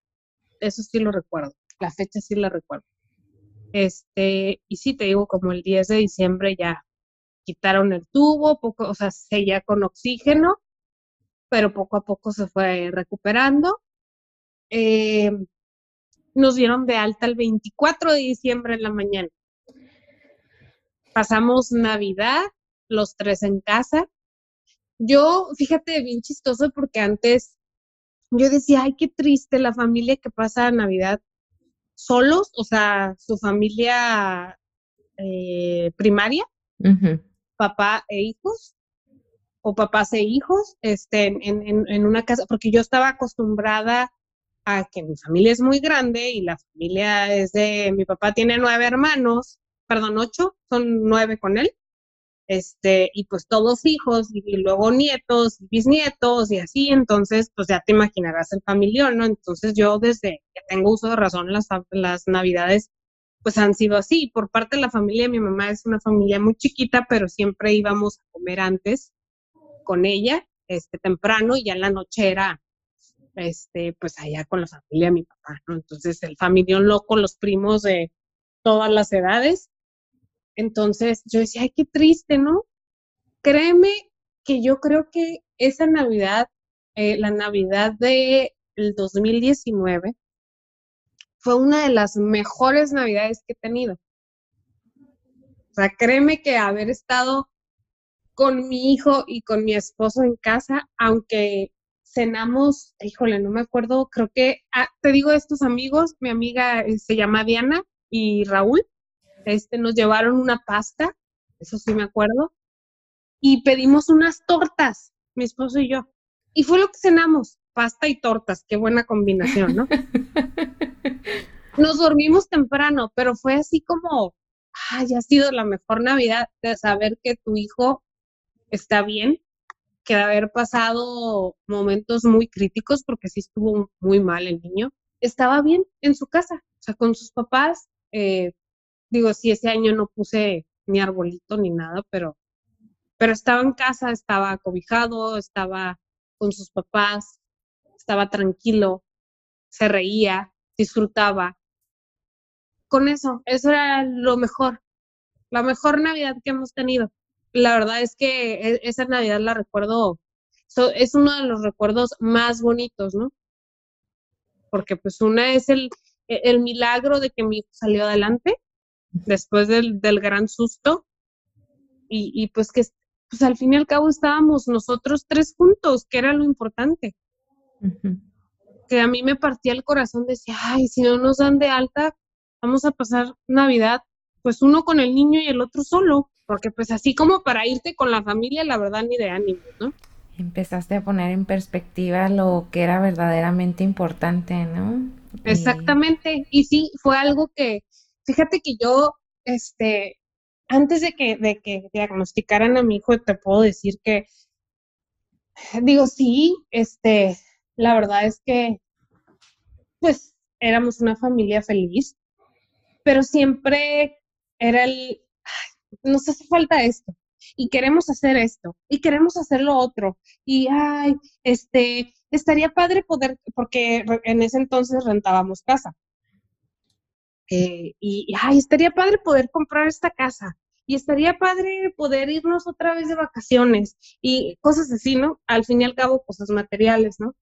Eso sí lo recuerdo. La fecha sí la recuerdo. Este, y sí te digo, como el 10 de diciembre ya quitaron el tubo, poco, o sea, seguía con oxígeno, pero poco a poco se fue recuperando. Eh, nos dieron de alta el 24 de diciembre en la mañana. Pasamos Navidad, los tres en casa, yo, fíjate, bien chistoso porque antes yo decía, ay, qué triste la familia que pasa Navidad solos, o sea, su familia eh, primaria, papá e hijos, o papás e hijos, este, en, en, en, una casa, porque yo estaba acostumbrada a que mi familia es muy grande y la familia es de, mi papá tiene nueve hermanos, perdón, ocho, son nueve con él, este, y pues todos hijos, y, luego nietos, y bisnietos, y así, entonces, pues ya te imaginarás el familiar, ¿no? Entonces yo desde que tengo uso de razón, las, las navidades, pues han sido así. Por parte de la familia, mi mamá es una familia muy chiquita, pero siempre íbamos a comer antes con ella, este, temprano, y ya en la noche era, este, pues allá con la familia de mi papá, ¿no? Entonces el familión loco, los primos de todas las edades, entonces yo decía, ay, qué triste, ¿no? Créeme que yo creo que esa Navidad, eh, la Navidad del 2019, fue una de las mejores Navidades que he tenido. O sea, créeme que haber estado con mi hijo y con mi esposo en casa, aunque cenamos, híjole, no me acuerdo, creo que, ah, te digo estos amigos, mi amiga eh, se llama Diana, y Raúl, este, nos llevaron una pasta, eso sí me acuerdo, y pedimos unas tortas, mi esposo y yo. Y fue lo que cenamos, pasta y tortas, qué buena combinación, ¿no? Nos dormimos temprano, pero fue así como, ay, ha sido la mejor Navidad de saber que tu hijo está bien, que de haber pasado momentos muy críticos, porque sí estuvo muy mal el niño, estaba bien en su casa, o sea, con sus papás. Eh, digo, sí, ese año no puse ni arbolito ni nada, pero, pero estaba en casa, estaba cobijado, estaba con sus papás, estaba tranquilo, se reía, disfrutaba. Con eso, eso era lo mejor, la mejor Navidad que hemos tenido. La verdad es que e, esa Navidad la recuerdo, es uno de los recuerdos más bonitos, ¿no? Porque pues una es el, e, el milagro de que mi hijo salió adelante después del, del gran susto y, y pues que pues al fin y al cabo estábamos nosotros tres juntos, que era lo importante. Que a mí me partía el corazón, decía, ay, si no nos dan de alta, vamos a pasar Navidad, pues uno con el niño y el otro solo, porque pues así como para irte con la familia, la verdad ni de ánimo, ¿no? Empezaste a poner en perspectiva lo que era verdaderamente importante, ¿no? Exactamente, y sí, fue algo que, fíjate que yo, este, antes de que, diagnosticaran a mi hijo, te puedo decir que, digo, sí, este, la verdad es que, pues, éramos una familia feliz, pero siempre era el, nos hace falta esto, y queremos hacer esto, y queremos hacer lo otro, y, ay, este, estaría padre poder, porque en ese entonces rentábamos casa. Eh, y, ay, estaría padre poder comprar esta casa y estaría padre poder irnos otra vez de vacaciones y cosas así, ¿no? Al fin y al cabo, cosas materiales, ¿no?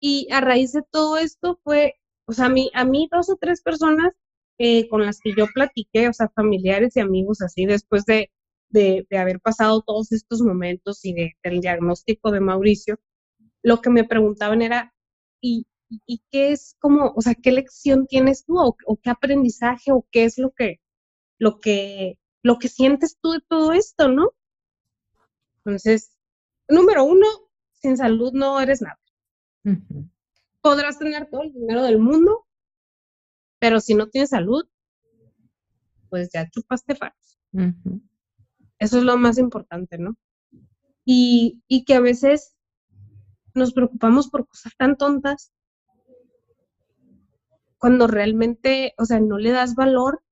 Y a raíz de todo esto fue, o sea, a mí, a mí dos o tres personas eh, con las que yo platiqué, o sea, familiares y amigos así, después de, de, haber pasado todos estos momentos y de, del diagnóstico de Mauricio, lo que me preguntaban era, ¿y, y qué es como, o sea, qué lección tienes tú o, qué aprendizaje o qué es lo que, lo que, lo que sientes tú de todo esto, ¿no? Entonces, número uno, sin salud no eres nada. Podrás tener todo el dinero del mundo, pero si no tienes salud, pues ya chupaste faros. Eso es lo más importante, ¿no? Y, y que a veces nos preocupamos por cosas tan tontas cuando realmente, o sea, no le das valor,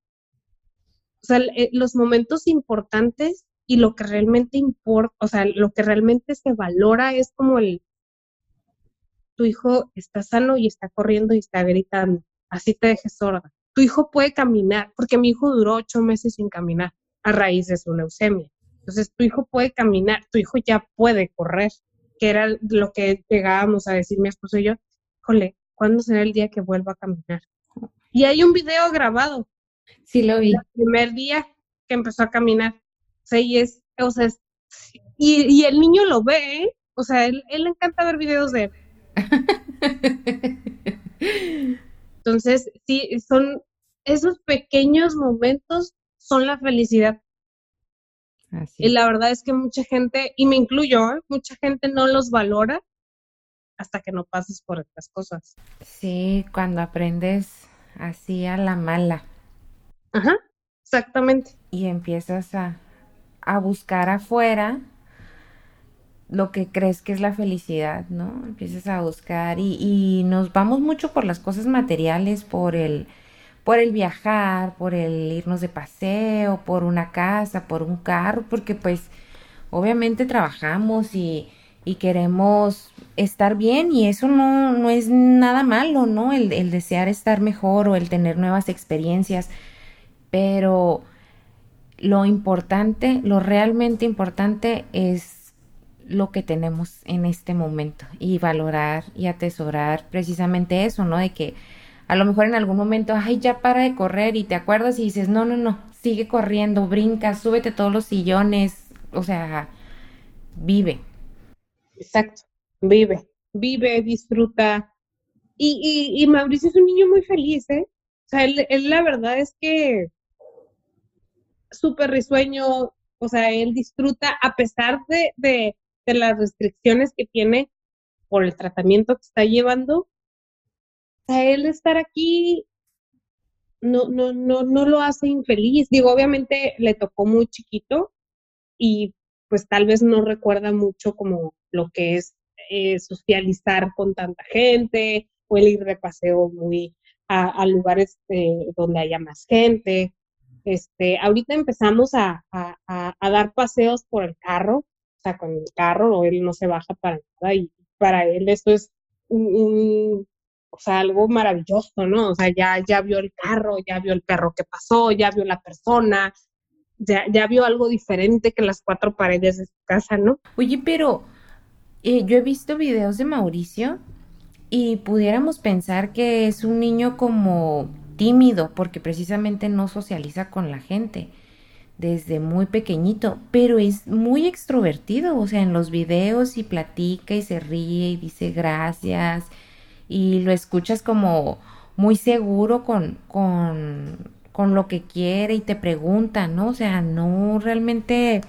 o sea, eh, los momentos importantes y lo que realmente importa, o sea, lo que realmente se valora es como el, tu hijo está sano y está corriendo y está gritando, así te dejes sorda. Tu hijo puede caminar, porque mi hijo duró ocho meses sin caminar a raíz de su leucemia. Entonces, tu hijo puede caminar, tu hijo ya puede correr, que era lo que llegábamos a decir mi esposo y yo. Híjole, ¿cuándo será el día que vuelva a caminar? Y hay un video grabado. Sí, lo vi. El primer día que empezó a caminar. O sea, y es, o sea, y, el niño lo ve, ¿eh? O sea, él, él le encanta ver videos de él. Entonces, sí, son esos pequeños momentos son la felicidad. Así. Y la verdad es que mucha gente, y me incluyo, ¿eh? mucha gente no los valora hasta que no pases por estas cosas. Sí, cuando aprendes así a la mala. Ajá, exactamente. Y empiezas a, a buscar afuera lo que crees que es la felicidad, ¿no? Empiezas a buscar y, y, nos vamos mucho por las cosas materiales, por el, por el viajar, por el irnos de paseo, por una casa, por un carro, porque pues obviamente trabajamos y, y queremos estar bien y eso no, no es nada malo, ¿no? El, el, desear estar mejor o el tener nuevas experiencias, pero lo importante, lo realmente importante es lo que tenemos en este momento y valorar y atesorar precisamente eso, ¿no? De que a lo mejor en algún momento, ay, ya para de correr y te acuerdas y dices, no, no, no, sigue corriendo, brinca, súbete todos los sillones, o sea, vive, Exacto, vive, vive, disfruta. Y, y, Mauricio es un niño muy feliz, ¿eh? O sea, él, la verdad es que súper risueño, o sea, él disfruta a pesar de, de, de las restricciones que tiene por el tratamiento que está llevando. O sea, él estar aquí no, no, no, no lo hace infeliz. Digo, obviamente le tocó muy chiquito y pues tal vez no recuerda mucho como lo que es eh, socializar con tanta gente o el ir de paseo muy a, lugares eh, donde haya más gente. Este, ahorita empezamos a, dar paseos por el carro, o sea, con el carro, o él no se baja para nada y para él eso es un, o sea, algo maravilloso, ¿no? O sea, ya, ya vio el carro, ya vio el perro que pasó, ya vio la persona, ya, ya vio algo diferente que las cuatro paredes de su casa, ¿no? Oye, pero eh, yo he visto videos de Mauricio y pudiéramos pensar que es un niño como tímido porque precisamente no socializa con la gente desde muy pequeñito, pero es muy extrovertido, o sea, en los videos y platica y se ríe y dice gracias y lo escuchas como muy seguro con, con, con lo que quiere y te pregunta, ¿no? O sea, no realmente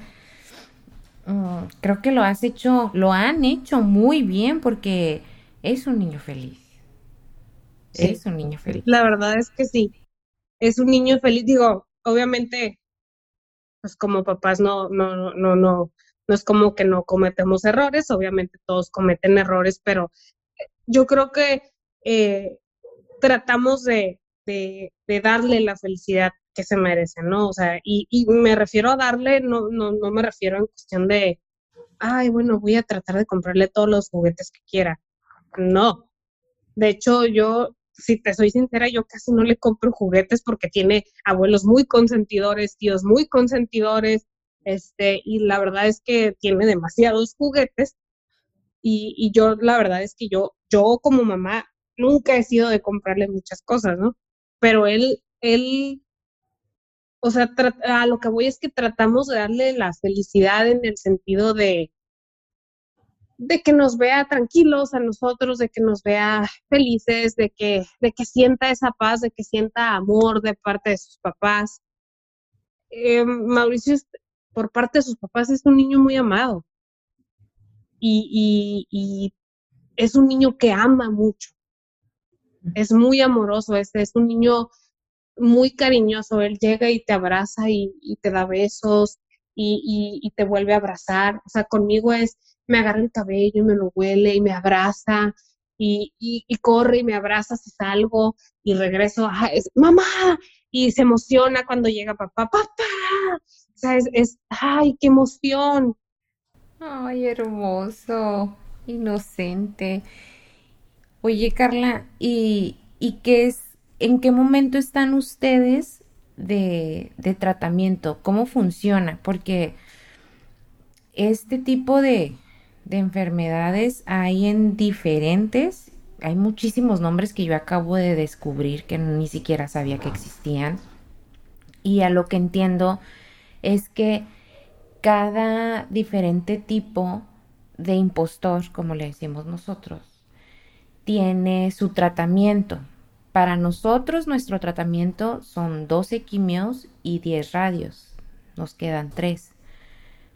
mm, creo que lo has hecho, lo han hecho muy bien porque es un niño feliz. Es un niño feliz. La verdad es que sí. Es un niño feliz. Digo, obviamente, pues como papás no, no, no, no, no es como que no cometemos errores. Obviamente todos cometen errores, pero yo creo que eh, tratamos de, darle la felicidad que se merece, ¿no? O sea, y, me refiero a darle, no, no, no me refiero en cuestión de, ay, bueno, voy a tratar de comprarle todos los juguetes que quiera. No. De hecho, yo, si te soy sincera, yo casi no le compro juguetes porque tiene abuelos muy consentidores, tíos muy consentidores, este, y la verdad es que tiene demasiados juguetes y, yo, la verdad es que yo, yo como mamá, nunca he sido de comprarle muchas cosas, ¿no? Pero él, él, o sea, a lo que voy es que tratamos de darle la felicidad en el sentido de, de que nos vea tranquilos a nosotros, de que nos vea felices, de que, de que sienta esa paz, de que sienta amor de parte de sus papás. Eh, Mauricio, por parte de sus papás, es un niño muy amado y, es un niño que ama mucho, es muy amoroso, es, es un niño muy cariñoso, él llega y te abraza y, te da besos y, te vuelve a abrazar, o sea, conmigo es, me agarra el cabello y me lo huele y me abraza y, corre y me abraza si salgo y regreso, ah, es, mamá, y se emociona cuando llega papá, papá, o sea, es, es ay, qué emoción, Ay, hermoso, inocente. Oye, Carla, ¿y, y qué es, en qué momento están ustedes de, de tratamiento? ¿Cómo funciona? Porque este tipo de, de enfermedades hay en diferentes, hay muchísimos nombres que yo acabo de descubrir que ni siquiera sabía que existían. Y a lo que entiendo es que cada diferente tipo de impostor, como le decimos nosotros, tiene su tratamiento. Para nosotros nuestro tratamiento son 12 quimios y 10 radios. Nos quedan 3.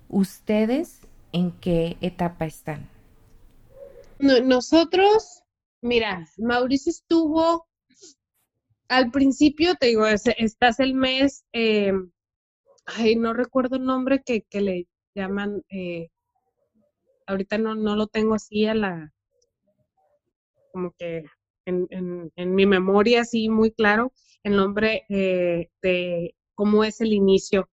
¿Ustedes en qué etapa están? nosotros, mira, Mauricio estuvo al principio, te digo, estás el mes eh, ay, no recuerdo el nombre que, le llaman, eh, ahorita no, no lo tengo así a la, como que en, mi memoria así muy claro, el nombre eh, de cómo es el inicio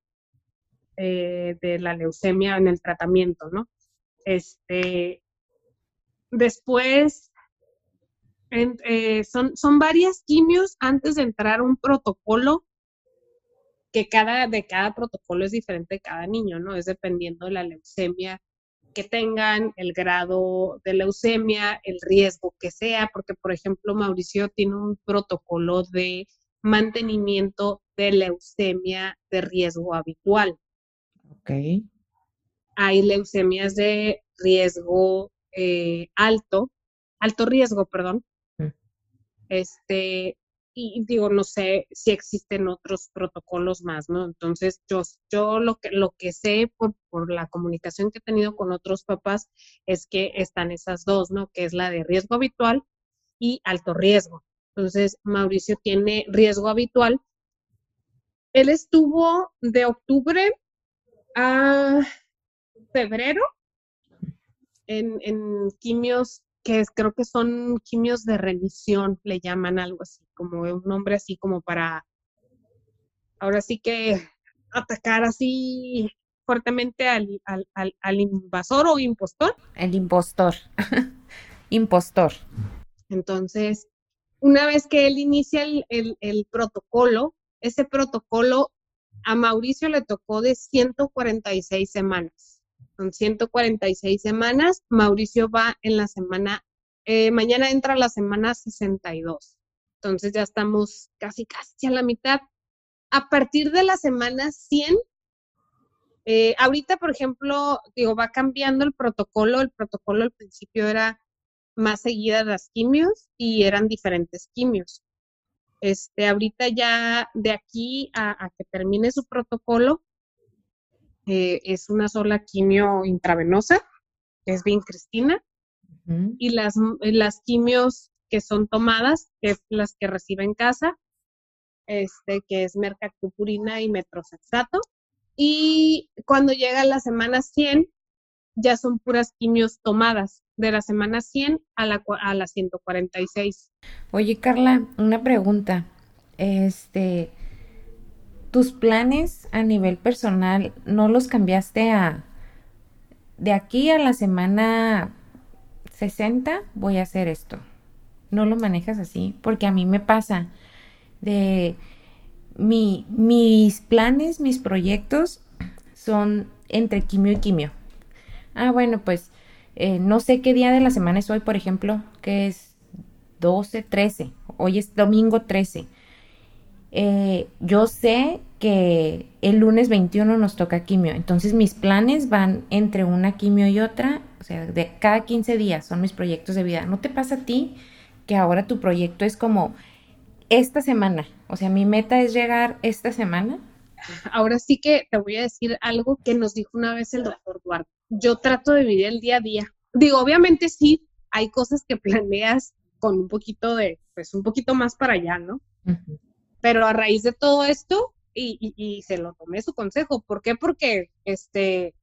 eh, de la leucemia en el tratamiento, ¿no? Este, después, son, son varias quimios antes de entrar un protocolo que cada, de cada protocolo es diferente de cada niño, ¿no? Es dependiendo de la leucemia que tengan, el grado de leucemia, el riesgo que sea, porque por ejemplo Mauricio tiene un protocolo de mantenimiento de leucemia de riesgo habitual. Ok. Hay leucemias de riesgo eh, alto, alto riesgo, perdón. Mm. Este, y digo, no sé si existen otros protocolos más, ¿no? Entonces, yo, yo lo, que, lo que sé por, por la comunicación que he tenido con otros papás es que están esas dos, ¿no? Que es la de riesgo habitual y alto riesgo. Entonces, Mauricio tiene riesgo habitual. Él estuvo de octubre a febrero en, en quimios que creo que son quimios de remisión, le llaman algo así, como un nombre así como para, ahora sí que atacar así fuertemente al, al, invasor o impostor. El impostor, impostor. Entonces, una vez que él inicia el, el, protocolo, ese protocolo a Mauricio le tocó de 146 semanas son 146 semanas. Mauricio va en la semana, eh, mañana entra la semana 62. Entonces ya estamos casi, casi a la mitad. A partir de la semana 100, eh, ahorita, por ejemplo, digo, va cambiando el protocolo. El protocolo al principio era más seguidas las quimios y eran diferentes quimios. Este, ahorita ya de aquí a que termine su protocolo, eh, es una sola quimio intravenosa, que es bien Cristina, y las, las quimios que son tomadas, que es las que recibe en casa, este, que es mercaptopurina y metrosexato. Y cuando llega la semana 100, ya son puras quimios tomadas, de la semana 100 a la, a la 146. Oye, Carla, una pregunta. Este, tus planes a nivel personal no los cambiaste a de aquí a la semana 60 voy a hacer esto. No lo manejas así, porque a mí me pasa de mi, mis planes, mis proyectos son entre quimio y quimio. Ah, bueno, pues eh, no sé qué día de la semana es hoy, por ejemplo, que es 12, 13. Hoy es domingo 13. Eh, yo sé que el lunes 21 nos toca quimio, entonces mis planes van entre una quimio y otra, o sea, de cada 15 días son mis proyectos de vida. ¿No te pasa a ti que ahora tu proyecto es como esta semana? O sea, mi meta es llegar esta semana. Ahora sí que te voy a decir algo que nos dijo una vez el doctor Duarte. Yo trato de vivir el día a día. Digo, obviamente sí, hay cosas que planeas con un poquito de, pues un poquito más para allá, ¿no? Pero a raíz de todo esto, y, se lo tomé su consejo. ¿Por qué? Porque este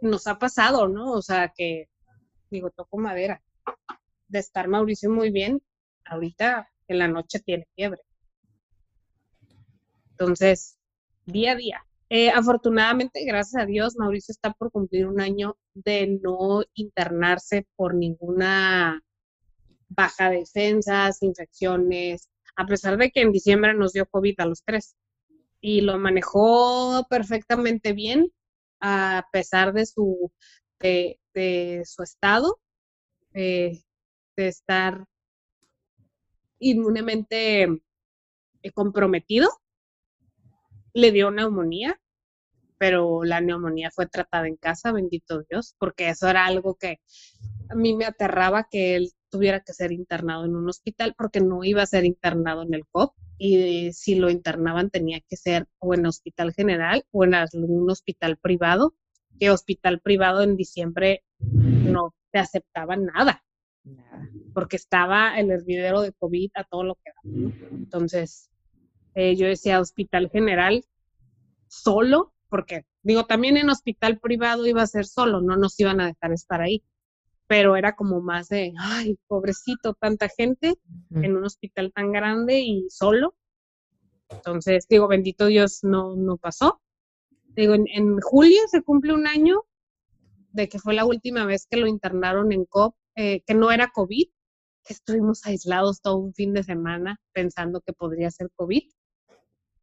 nos ha pasado, ¿no? O sea, que, digo, toco madera, de estar Mauricio muy bien, ahorita en la noche tiene fiebre. Entonces, día a día. Eh, afortunadamente, gracias a Dios, Mauricio está por cumplir un año de no internarse por ninguna baja de defensas, infecciones, a pesar de que en diciembre nos dio COVID a los tres. Y lo manejó perfectamente bien, a pesar de su, de, su estado, eh, de estar inmunemente eh, comprometido. Le dio neumonía, pero la neumonía fue tratada en casa, bendito Dios, porque eso era algo que a mí me aterraba que él tuviera que ser internado en un hospital porque no iba a ser internado en el COP y si lo internaban tenía que ser o en hospital general o en un hospital privado, que hospital privado en diciembre no te aceptaban nada, porque estaba el hervidero de COVID a todo lo que da. Entonces, eh, yo decía hospital general solo, porque digo, también en hospital privado iba a ser solo, no nos iban a dejar estar ahí pero era como más de, ay, pobrecito, tanta gente en un hospital tan grande y solo. Entonces, digo, bendito Dios, no, no pasó. Digo, en, julio se cumple un año de que fue la última vez que lo internaron en COP, eh, que no era COVID, que estuvimos aislados todo un fin de semana pensando que podría ser COVID,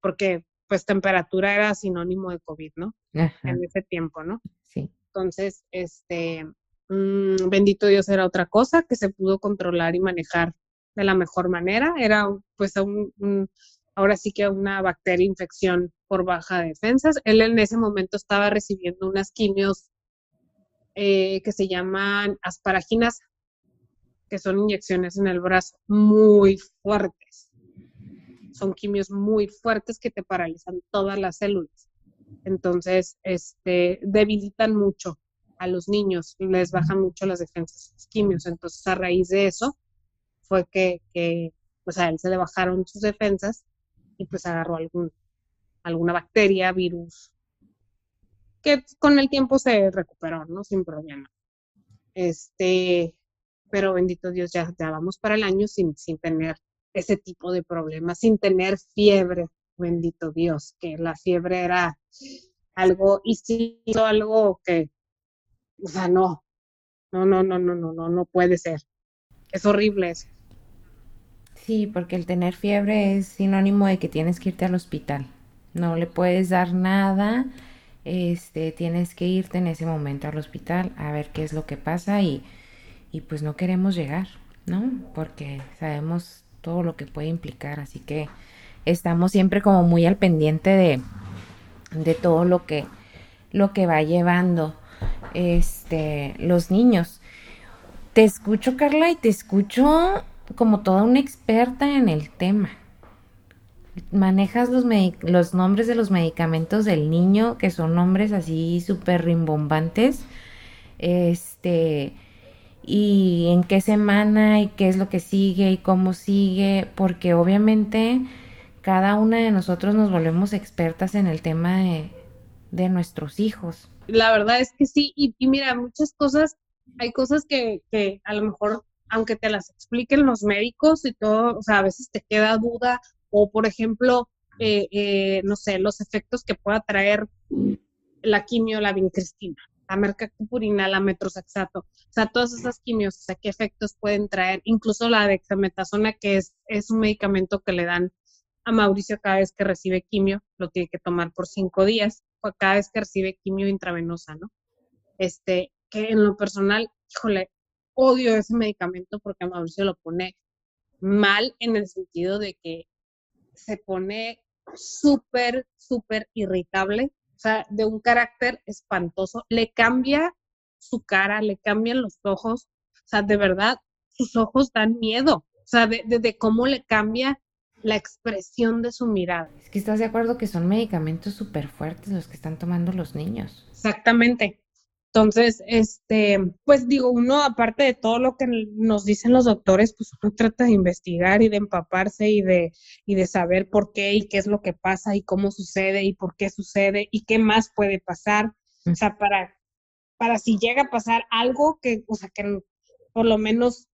porque pues temperatura era sinónimo de COVID, ¿no? En ese tiempo, ¿no? Sí. Entonces, este, Mm, bendito Dios era otra cosa que se pudo controlar y manejar de la mejor manera. Era pues un, ahora sí que una bacteria infección por baja defensas. Él en ese momento estaba recibiendo unas quimios eh, que se llaman asparaginas, que son inyecciones en el brazo muy fuertes. son quimios muy fuertes que te paralizan todas las células. Entonces, este, debilitan mucho a los niños, les bajan mucho las defensas los quimios. Entonces, a raíz de eso, fue que, que pues a él se le bajaron sus defensas y pues agarró algún, alguna bacteria, virus, que con el tiempo se recuperó, ¿no? Sin problema. Este, pero bendito Dios, ya, ya vamos para el año sin, sin tener ese tipo de problemas, sin tener fiebre, bendito Dios, que la fiebre era algo, y sí, algo que, o sea, no, no, no, no, no, no, no, no puede ser. Es horrible eso. Sí, porque el tener fiebre es sinónimo de que tienes que irte al hospital. No le puedes dar nada, este, tienes que irte en ese momento al hospital a ver qué es lo que pasa y, y pues no queremos llegar, ¿no? Porque sabemos todo lo que puede implicar, así que estamos siempre como muy al pendiente de, de todo lo que, lo que va llevando este, los niños. Te escucho, Carla, y te escucho como toda una experta en el tema. Manejas los, los nombres de los medicamentos del niño, que son nombres así súper rimbombantes. Este, y en qué semana y qué es lo que sigue y cómo sigue, porque obviamente cada una de nosotros nos volvemos expertas en el tema de, de nuestros hijos. La verdad es que sí, y, mira, muchas cosas, hay cosas que, que a lo mejor, aunque te las expliquen los médicos y todo, o sea, a veces te queda duda, o por ejemplo, eh, eh, no sé, los efectos que pueda traer la quimio, la vincristina, la mercapurina, la metrosaxato, o sea, todas esas quimios, o sea, qué efectos pueden traer, incluso la dexametasona, que es, es un medicamento que le dan a Mauricio cada vez que recibe quimio, lo tiene que tomar por cinco días, cada vez que recibe quimio intravenosa, ¿no? Este, que en lo personal, híjole, odio ese medicamento porque Mauricio lo pone mal en el sentido de que se pone súper, súper irritable, o sea, de un carácter espantoso, le cambia su cara, le cambian los ojos, o sea, de verdad, sus ojos dan miedo, o sea, de, de cómo le cambia la expresión de su mirada. Es que estás de acuerdo que son medicamentos súper fuertes los que están tomando los niños. Exactamente. Entonces, este, pues digo, uno aparte de todo lo que nos dicen los doctores, pues uno trata de investigar y de empaparse y de, y de saber por qué y qué es lo que pasa y cómo sucede y por qué sucede y qué más puede pasar. O sea, para, para si llega a pasar algo que, o sea, que por lo menos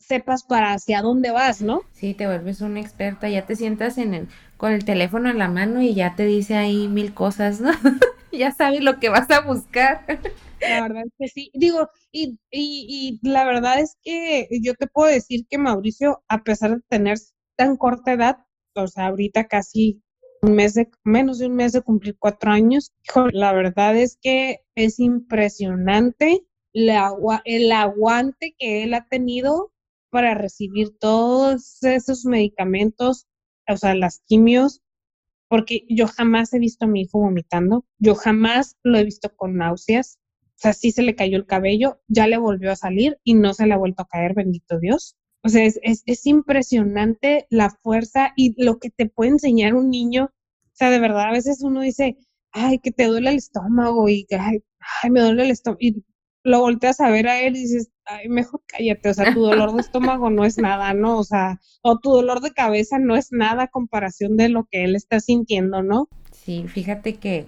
sepas para hacia dónde vas, ¿no? Sí, te vuelves una experta, ya te sientas en el, con el teléfono en la mano y ya te dice ahí mil cosas, ¿no? ya sabes lo que vas a buscar. La verdad es que sí. Digo, y, y, y la verdad es que yo te puedo decir que Mauricio, a pesar de tener tan corta edad, o sea, ahorita casi un mes de, menos de un mes de cumplir cuatro años, la verdad es que es impresionante la, el aguante que él ha tenido para recibir todos esos medicamentos, o sea, las quimios, porque yo jamás he visto a mi hijo vomitando, yo jamás lo he visto con náuseas, o sea, sí se le cayó el cabello, ya le volvió a salir y no se le ha vuelto a caer, bendito Dios. O sea, es, es, impresionante la fuerza y lo que te puede enseñar un niño. O sea, de verdad, a veces uno dice, ay, que te duele el estómago y ay, ay me duele el estómago. Y lo volteas a ver a él y dices, ay, mejor cállate, o sea, tu dolor de estómago no es nada, ¿no? O sea, o tu dolor de cabeza no es nada a comparación de lo que él está sintiendo, ¿no? Sí, fíjate que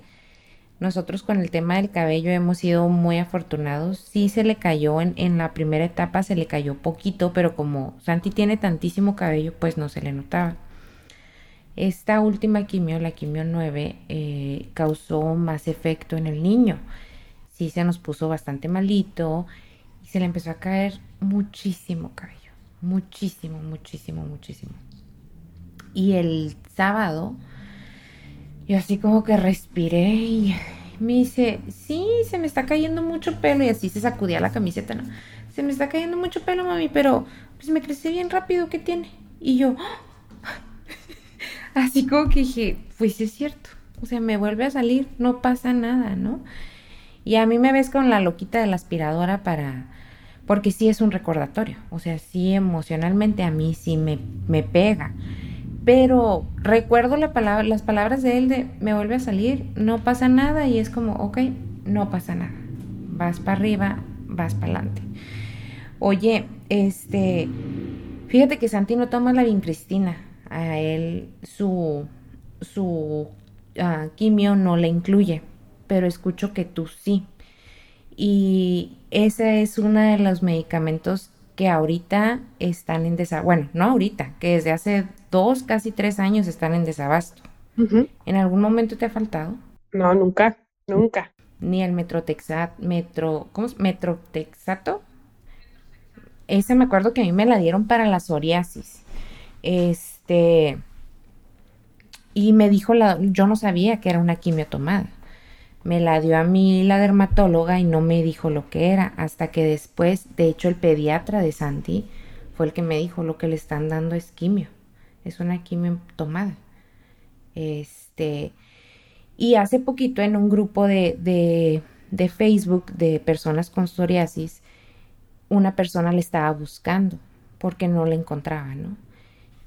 nosotros con el tema del cabello hemos sido muy afortunados. Sí se le cayó en, en la primera etapa, se le cayó poquito, pero como Santi tiene tantísimo cabello, pues no se le notaba. Esta última quimio, la quimio 9, eh, causó más efecto en el niño. Sí se nos puso bastante malito se le empezó a caer muchísimo cabello, muchísimo, muchísimo, muchísimo. Y el sábado, yo así como que respiré y me dice, sí, se me está cayendo mucho pelo y así se sacudía la camiseta, ¿no? Se me está cayendo mucho pelo, mami, pero pues me crecí bien rápido, ¿qué tiene? Y yo, así como que dije, pues es cierto, o sea, me vuelve a salir, no pasa nada, ¿no? Y a mí me ves con la loquita de la aspiradora para porque sí es un recordatorio, o sea, sí emocionalmente a mí sí me, me pega, Pero recuerdo la palabra, las palabras de él de me vuelve a salir, no pasa nada y es como, ok, no pasa nada. Vas para arriba, vas para adelante. Oye, este, fíjate que Santi no toma la vincristina. A él su, su uh, quimio no le incluye, pero escucho que tú sí. Y ese es uno de los medicamentos que ahorita están en desabasto. Bueno, no ahorita, que desde hace dos, casi tres años están en desabasto. ¿En algún momento te ha faltado? No, nunca, nunca. Ni el metrotexat, metro, ¿cómo es? Metrotexato. Esa me acuerdo que a mí me la dieron para la psoriasis. Este. Y me dijo la, yo no sabía que era una quimio tomada. Me la dio a mí la dermatóloga y no me dijo lo que era, hasta que después, de hecho, el pediatra de Santi fue el que me dijo lo que le están dando es quimio. Es una quimio tomada. Este. Y hace poquito en un grupo de, de, de Facebook de personas con psoriasis, una persona le estaba buscando porque no le encontraba, ¿no?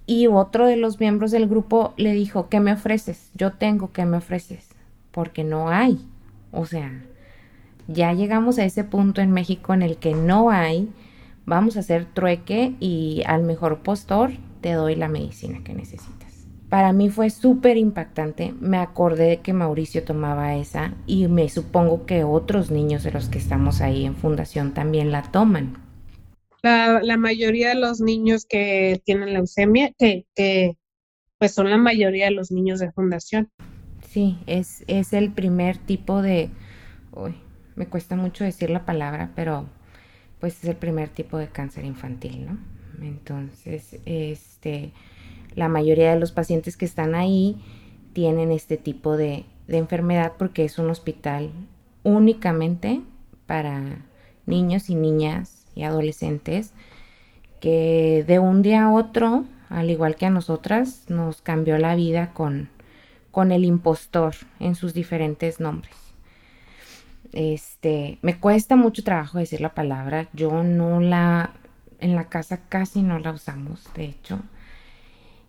Y otro de los miembros del grupo le dijo, ¿qué me ofreces? Yo tengo, ¿qué me ofreces? Porque no hay. O sea, ya llegamos a ese punto en México en el que no hay, vamos a hacer trueque y al mejor postor te doy la medicina que necesitas. Para mí fue súper impactante, me acordé de que Mauricio tomaba esa y me supongo que otros niños de los que estamos ahí en fundación también la toman. La, mayoría de los niños que tienen leucemia, que, que pues son la mayoría de los niños de fundación. Sí, es, es el primer tipo de, uy, me cuesta mucho decir la palabra, pero pues es el primer tipo de cáncer infantil, ¿no? Entonces, este, la mayoría de los pacientes que están ahí tienen este tipo de, enfermedad porque es un hospital únicamente para niños y niñas y adolescentes que de un día a otro, al igual que a nosotras, nos cambió la vida con, con el impostor en sus diferentes nombres. Este, me cuesta mucho trabajo decir la palabra, yo no la en la casa casi no la usamos, de hecho.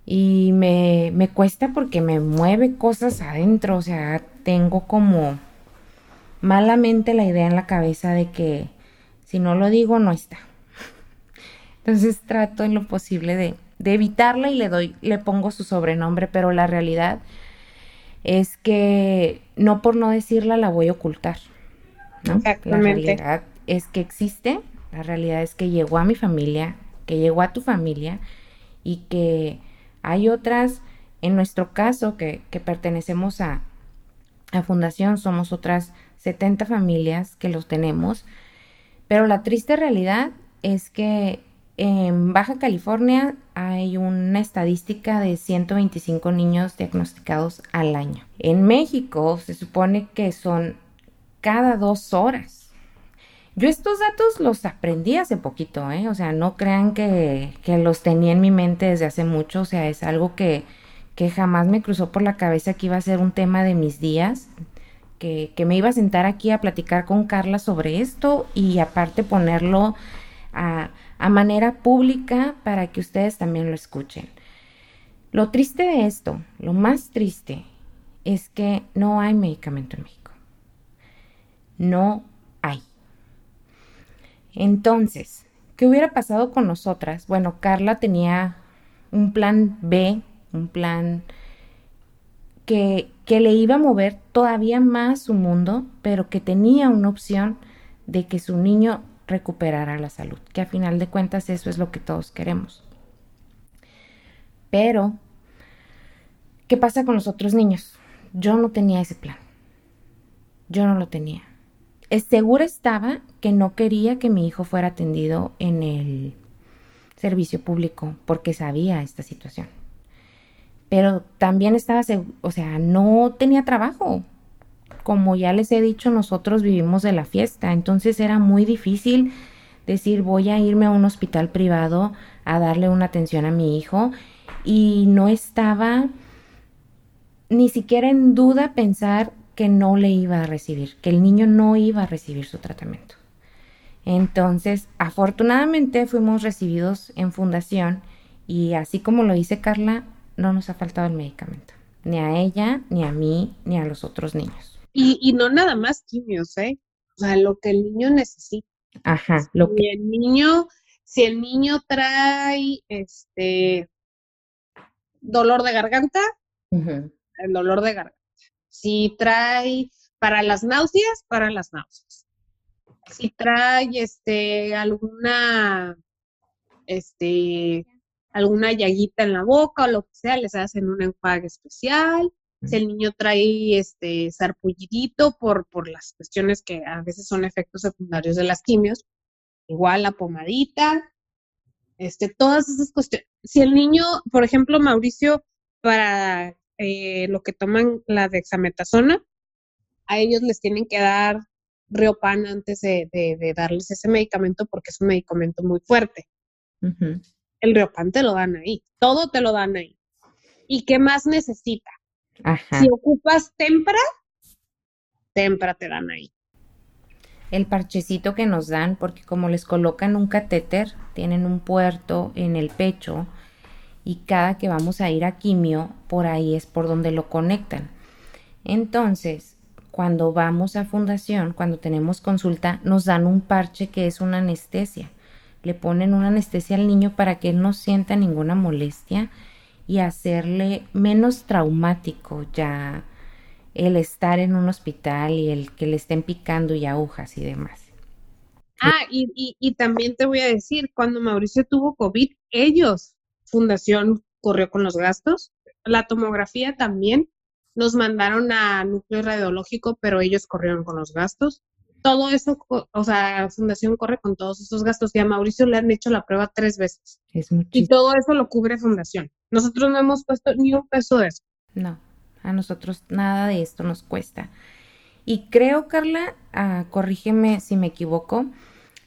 Y me, me cuesta porque me mueve cosas adentro, o sea, tengo como malamente la idea en la cabeza de que si no lo digo no está. Entonces trato en lo posible de, de evitarla y le doy, le pongo su sobrenombre, pero la realidad es que no por no decirla la voy a ocultar. ¿no? La realidad es que existe la realidad es que llegó a mi familia, que llegó a tu familia y que hay otras, en nuestro caso, que, pertenecemos a, a Fundación, somos otras 70 familias que los tenemos, pero la triste realidad es que en Baja California hay una estadística de 125 niños diagnosticados al año. En México se supone que son cada dos horas. Yo estos datos los aprendí hace poquito, ¿eh? O sea, no crean que, que los tenía en mi mente desde hace mucho, o sea, es algo que, que jamás me cruzó por la cabeza que iba a ser un tema de mis días, que, que me iba a sentar aquí a platicar con Carla sobre esto y aparte ponerlo a, manera pública para que ustedes también lo escuchen. Lo triste de esto, lo más triste, es que no hay medicamento en México. No hay. Entonces, ¿qué hubiera pasado con nosotras? Bueno, Carla tenía un plan B, un plan que, que, le iba a mover todavía más su mundo, pero que tenía una opción de que su niño recuperara la salud, que a final de cuentas eso es lo que todos queremos. Pero, ¿qué pasa con los otros niños? Yo no tenía ese plan. Yo no lo tenía segura estaba que no quería que mi hijo fuera atendido en el servicio público porque sabía esta situación. Pero también estaba, o sea, no tenía trabajo. Como ya les he dicho, nosotros vivimos de la fiesta, entonces era muy difícil decir voy a irme a un hospital privado a darle una atención a mi hijo y no estaba ni siquiera en duda pensar que no le iba a recibir, que el niño no iba a recibir su tratamiento. Entonces, afortunadamente fuimos recibidos en fundación y así como lo dice Carla, no nos ha faltado el medicamento, ni a ella, ni a mí, ni a los otros niños. Y, y no nada más quimios, ¿eh? O sea, lo que el niño necesita. Ajá, lo que... el niño, si el niño trae este dolor de garganta, el dolor de garganta. Si trae para las náuseas, para las náuseas. Si trae este alguna este alguna llaguita en la boca o lo que sea, les hacen un enjuague especial. Si el niño trae este sarpullidito por, por las cuestiones que a veces son efectos secundarios de las quimios, igual la pomadita, este, todas esas cuestiones. Si el niño, por ejemplo, Mauricio, para eh, lo que toman la dexametasona, a ellos les tienen que dar Riopan antes de, de, de darles ese medicamento porque es un medicamento muy fuerte. El Riopan te lo dan ahí, todo te lo dan ahí. ¿Y qué más necesita? Ajá. Si ocupas tempra, tempra te dan ahí. El parchecito que nos dan, porque como les colocan un catéter, tienen un puerto en el pecho y cada que vamos a ir a quimio, por ahí es por donde lo conectan. Entonces, cuando vamos a fundación, cuando tenemos consulta, nos dan un parche que es una anestesia. Le ponen una anestesia al niño para que él no sienta ninguna molestia y hacerle menos traumático ya el estar en un hospital y el que le estén picando y agujas y demás. Ah, y, y, también te voy a decir, cuando Mauricio tuvo COVID, ellos, Fundación, corrió con los gastos. La tomografía también. Nos mandaron a núcleo radiológico, pero ellos corrieron con los gastos. Todo eso, o sea, Fundación corre con todos esos gastos. Y a Mauricio le han hecho la prueba tres veces. Es Y todo eso lo cubre Fundación. Nosotros no hemos puesto ni un peso de eso. No, a nosotros nada de esto nos cuesta. Y creo, Carla, ah, corrígeme si me equivoco,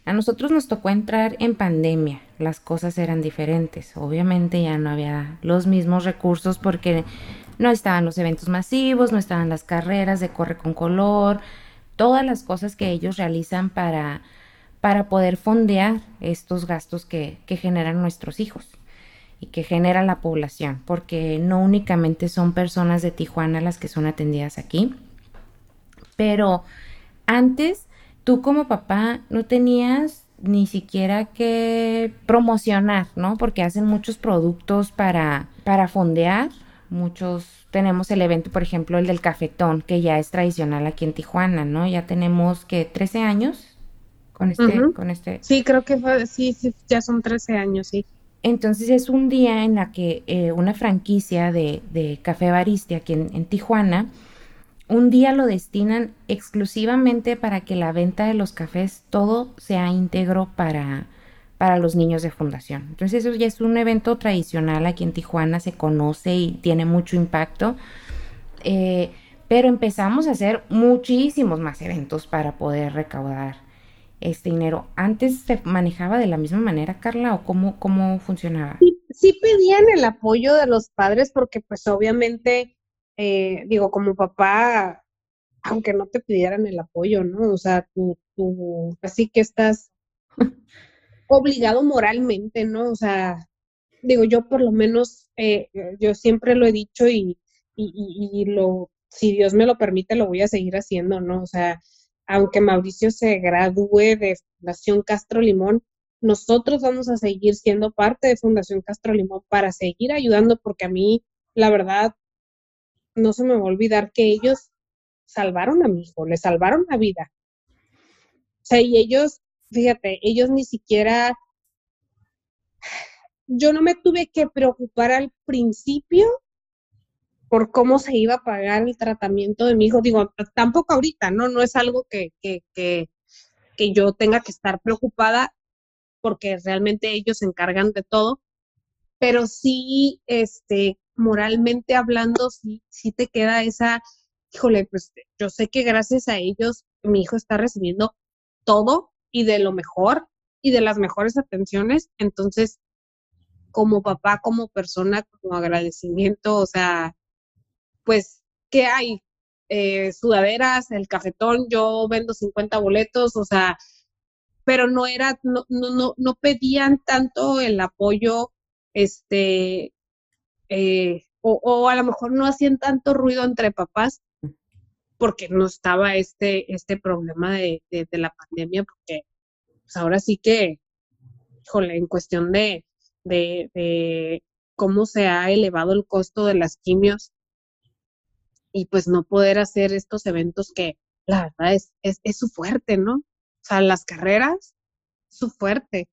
a nosotros nos tocó entrar en pandemia, las cosas eran diferentes. Obviamente ya no había los mismos recursos porque no estaban los eventos masivos, no estaban las carreras de corre con color, todas las cosas que ellos realizan para, para poder fondear estos gastos que, que generan nuestros hijos y que genera la población, porque no únicamente son personas de Tijuana las que son atendidas aquí, pero antes tú como papá no tenías ni siquiera que promocionar, ¿no? Porque hacen muchos productos para, para fondear, muchos, tenemos el evento, por ejemplo, el del cafetón, que ya es tradicional aquí en Tijuana, ¿no? Ya tenemos que 13 años con este, con este, Sí, creo que fue, sí, sí, ya son 13 años, sí. Entonces es un día en la que eh, una franquicia de, de Café Bariste aquí en, en Tijuana, un día lo destinan exclusivamente para que la venta de los cafés todo sea íntegro para, para los niños de fundación. Entonces eso ya es un evento tradicional aquí en Tijuana, se conoce y tiene mucho impacto. Eh, pero empezamos a hacer muchísimos más eventos para poder recaudar este dinero. ¿Antes se manejaba de la misma manera, Carla, o cómo, cómo funcionaba? Sí, sí pedían el apoyo de los padres porque pues obviamente, eh, digo, como papá, aunque no te pidieran el apoyo, ¿no? O sea, tú, tú, así que estás obligado moralmente, ¿no? O sea, digo, yo por lo menos, eh, yo siempre lo he dicho y, y, y, y lo, si Dios me lo permite, lo voy a seguir haciendo, ¿no? O sea, aunque Mauricio se gradúe de Fundación Castro Limón, nosotros vamos a seguir siendo parte de Fundación Castro Limón para seguir ayudando, porque a mí, la verdad, no se me va a olvidar que ellos salvaron a mi hijo, le salvaron la vida. O sea, y ellos, fíjate, ellos ni siquiera, yo no me tuve que preocupar al principio por cómo se iba a pagar el tratamiento de mi hijo. Digo, tampoco ahorita, ¿no? No es algo que, que, que, que yo tenga que estar preocupada porque realmente ellos se encargan de todo, pero sí, este, moralmente hablando, sí, sí te queda esa, híjole, pues yo sé que gracias a ellos mi hijo está recibiendo todo y de lo mejor y de las mejores atenciones, entonces, como papá, como persona, como agradecimiento, o sea, pues, ¿qué hay? Eh, sudaderas, el cafetón, yo vendo 50 boletos, o sea, pero no era, no, no, no, no pedían tanto el apoyo, este, eh, o, a lo mejor no hacían tanto ruido entre papás porque no estaba este, este problema de, la pandemia, porque pues ahora sí que, híjole, en cuestión de, de, cómo se ha elevado el costo de las quimios y pues no poder hacer estos eventos que la verdad es, es, su fuerte, ¿no? O sea, las carreras, su fuerte.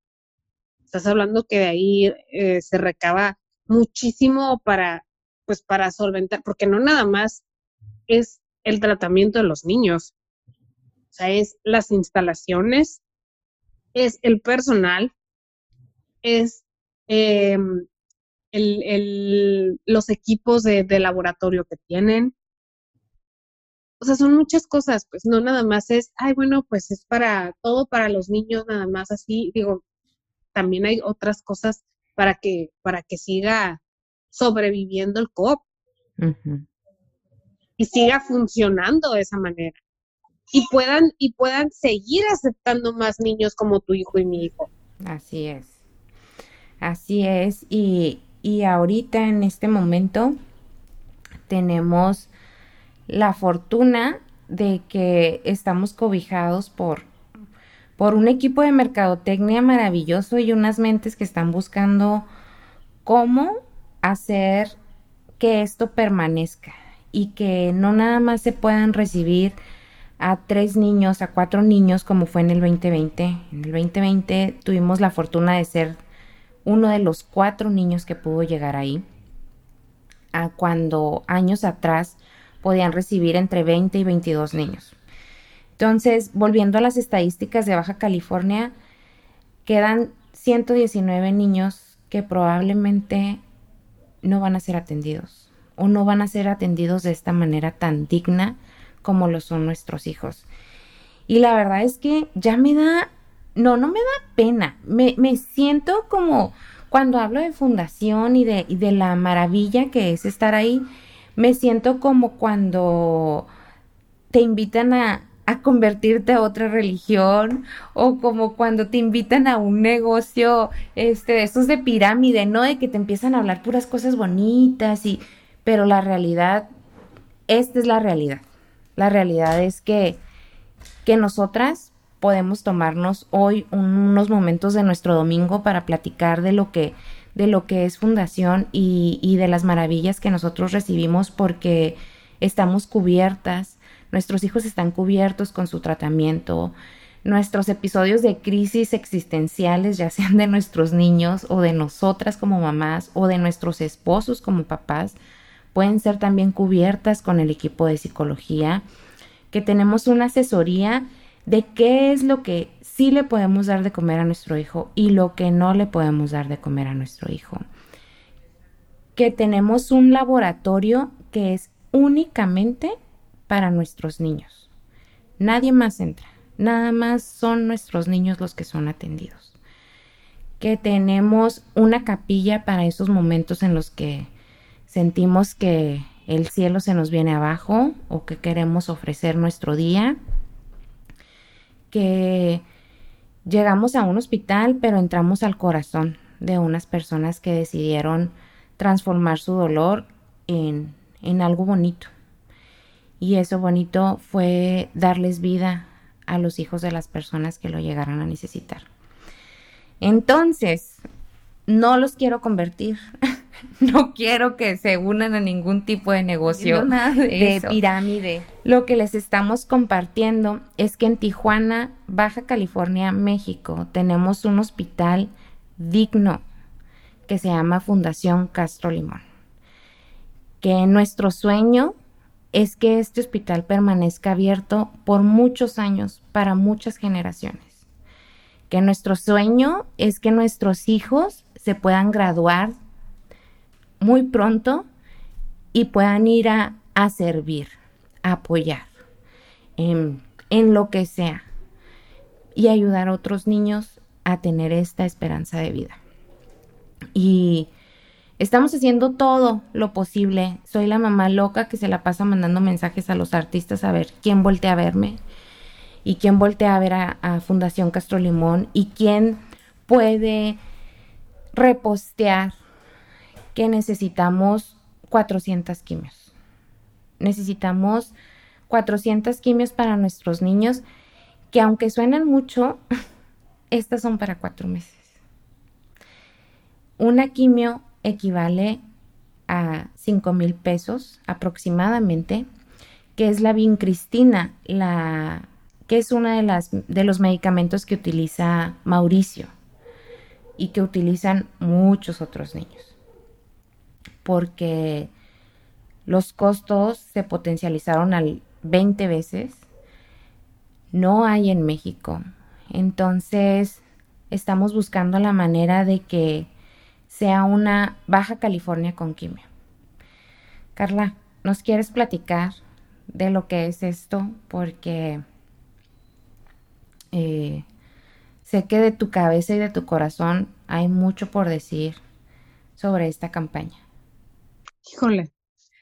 Estás hablando que de ahí eh, se recaba muchísimo para, pues para solventar, porque no nada más es el tratamiento de los niños, o sea, es las instalaciones, es el personal, es em, el, los equipos de, laboratorio que tienen. O sea, son muchas cosas, pues no nada más es, ay, bueno, pues es para todo para los niños, nada más así. Digo, también hay otras cosas para que, para que siga sobreviviendo el COP y siga funcionando de esa manera. Y puedan, y puedan seguir aceptando más niños como tu hijo y mi hijo. Así es. Así es. Y, y ahorita en este momento tenemos la fortuna de que estamos cobijados por, por un equipo de mercadotecnia maravilloso y unas mentes que están buscando cómo hacer que esto permanezca y que no nada más se puedan recibir a tres niños, a cuatro niños como fue en el 2020. En el 2020 tuvimos la fortuna de ser uno de los cuatro niños que pudo llegar ahí, a cuando años atrás podían recibir entre 20 y 22 niños. Entonces, volviendo a las estadísticas de Baja California, quedan 119 niños que probablemente no van a ser atendidos o no van a ser atendidos de esta manera tan digna como lo son nuestros hijos. Y la verdad es que ya me da, no, no me da pena, me, me siento como cuando hablo de fundación y de, de la maravilla que es estar ahí, me siento como cuando te invitan a, a convertirte a otra religión o como cuando te invitan a un negocio este de estos de pirámide, ¿no? De que te empiezan a hablar puras cosas bonitas y pero la realidad esta es la realidad. La realidad es que que nosotras podemos tomarnos hoy unos momentos de nuestro domingo para platicar de lo que de lo que es fundación y, y de las maravillas que nosotros recibimos porque estamos cubiertas Nuestros hijos están cubiertos con su tratamiento. Nuestros episodios de crisis existenciales, ya sean de nuestros niños o de nosotras como mamás o de nuestros esposos como papás, pueden ser también cubiertas con el equipo de psicología, que tenemos una asesoría de qué es lo que sí le podemos dar de comer a nuestro hijo y lo que no le podemos dar de comer a nuestro hijo. Que tenemos un laboratorio que es únicamente para nuestros niños. Nadie más entra, nada más son nuestros niños los que son atendidos. Que tenemos una capilla para esos momentos en los que sentimos que el cielo se nos viene abajo o que queremos ofrecer nuestro día. Que llegamos a un hospital pero entramos al corazón de unas personas que decidieron transformar su dolor en, en algo bonito y eso bonito fue darles vida a los hijos de las personas que lo llegaron a necesitar. Entonces, no los quiero convertir. no quiero que se unan a ningún tipo de negocio de, pirámide. Lo que les estamos compartiendo es que en Tijuana, Baja California, México, tenemos un hospital digno que se llama Fundación Castro Limón. Que nuestro sueño es que este hospital permanezca abierto por muchos años para muchas generaciones. Que nuestro sueño es que nuestros hijos se puedan graduar muy pronto y puedan ir a, servir, a apoyar en, en lo que sea y ayudar a otros niños a tener esta esperanza de vida. Y Estamos haciendo todo lo posible. Soy la mamá loca que se la pasa mandando mensajes a los artistas a ver quién voltea a verme y quién voltea a ver a, Fundación Castro Limón y quién puede repostear que necesitamos 400 quimios. Necesitamos 400 quimios para nuestros niños, que aunque suenan mucho, estas son para cuatro meses. Una quimio equivale a 5 mil pesos aproximadamente, que es la vincristina, la, que es uno de, de los medicamentos que utiliza Mauricio y que utilizan muchos otros niños. Porque los costos se potencializaron al 20 veces. No hay en México. Entonces, estamos buscando la manera de que sea una Baja California con quimio. Carla, ¿nos quieres platicar de lo que es esto? Porque eh, sé que de tu cabeza y de tu corazón hay mucho por decir sobre esta campaña. Híjole,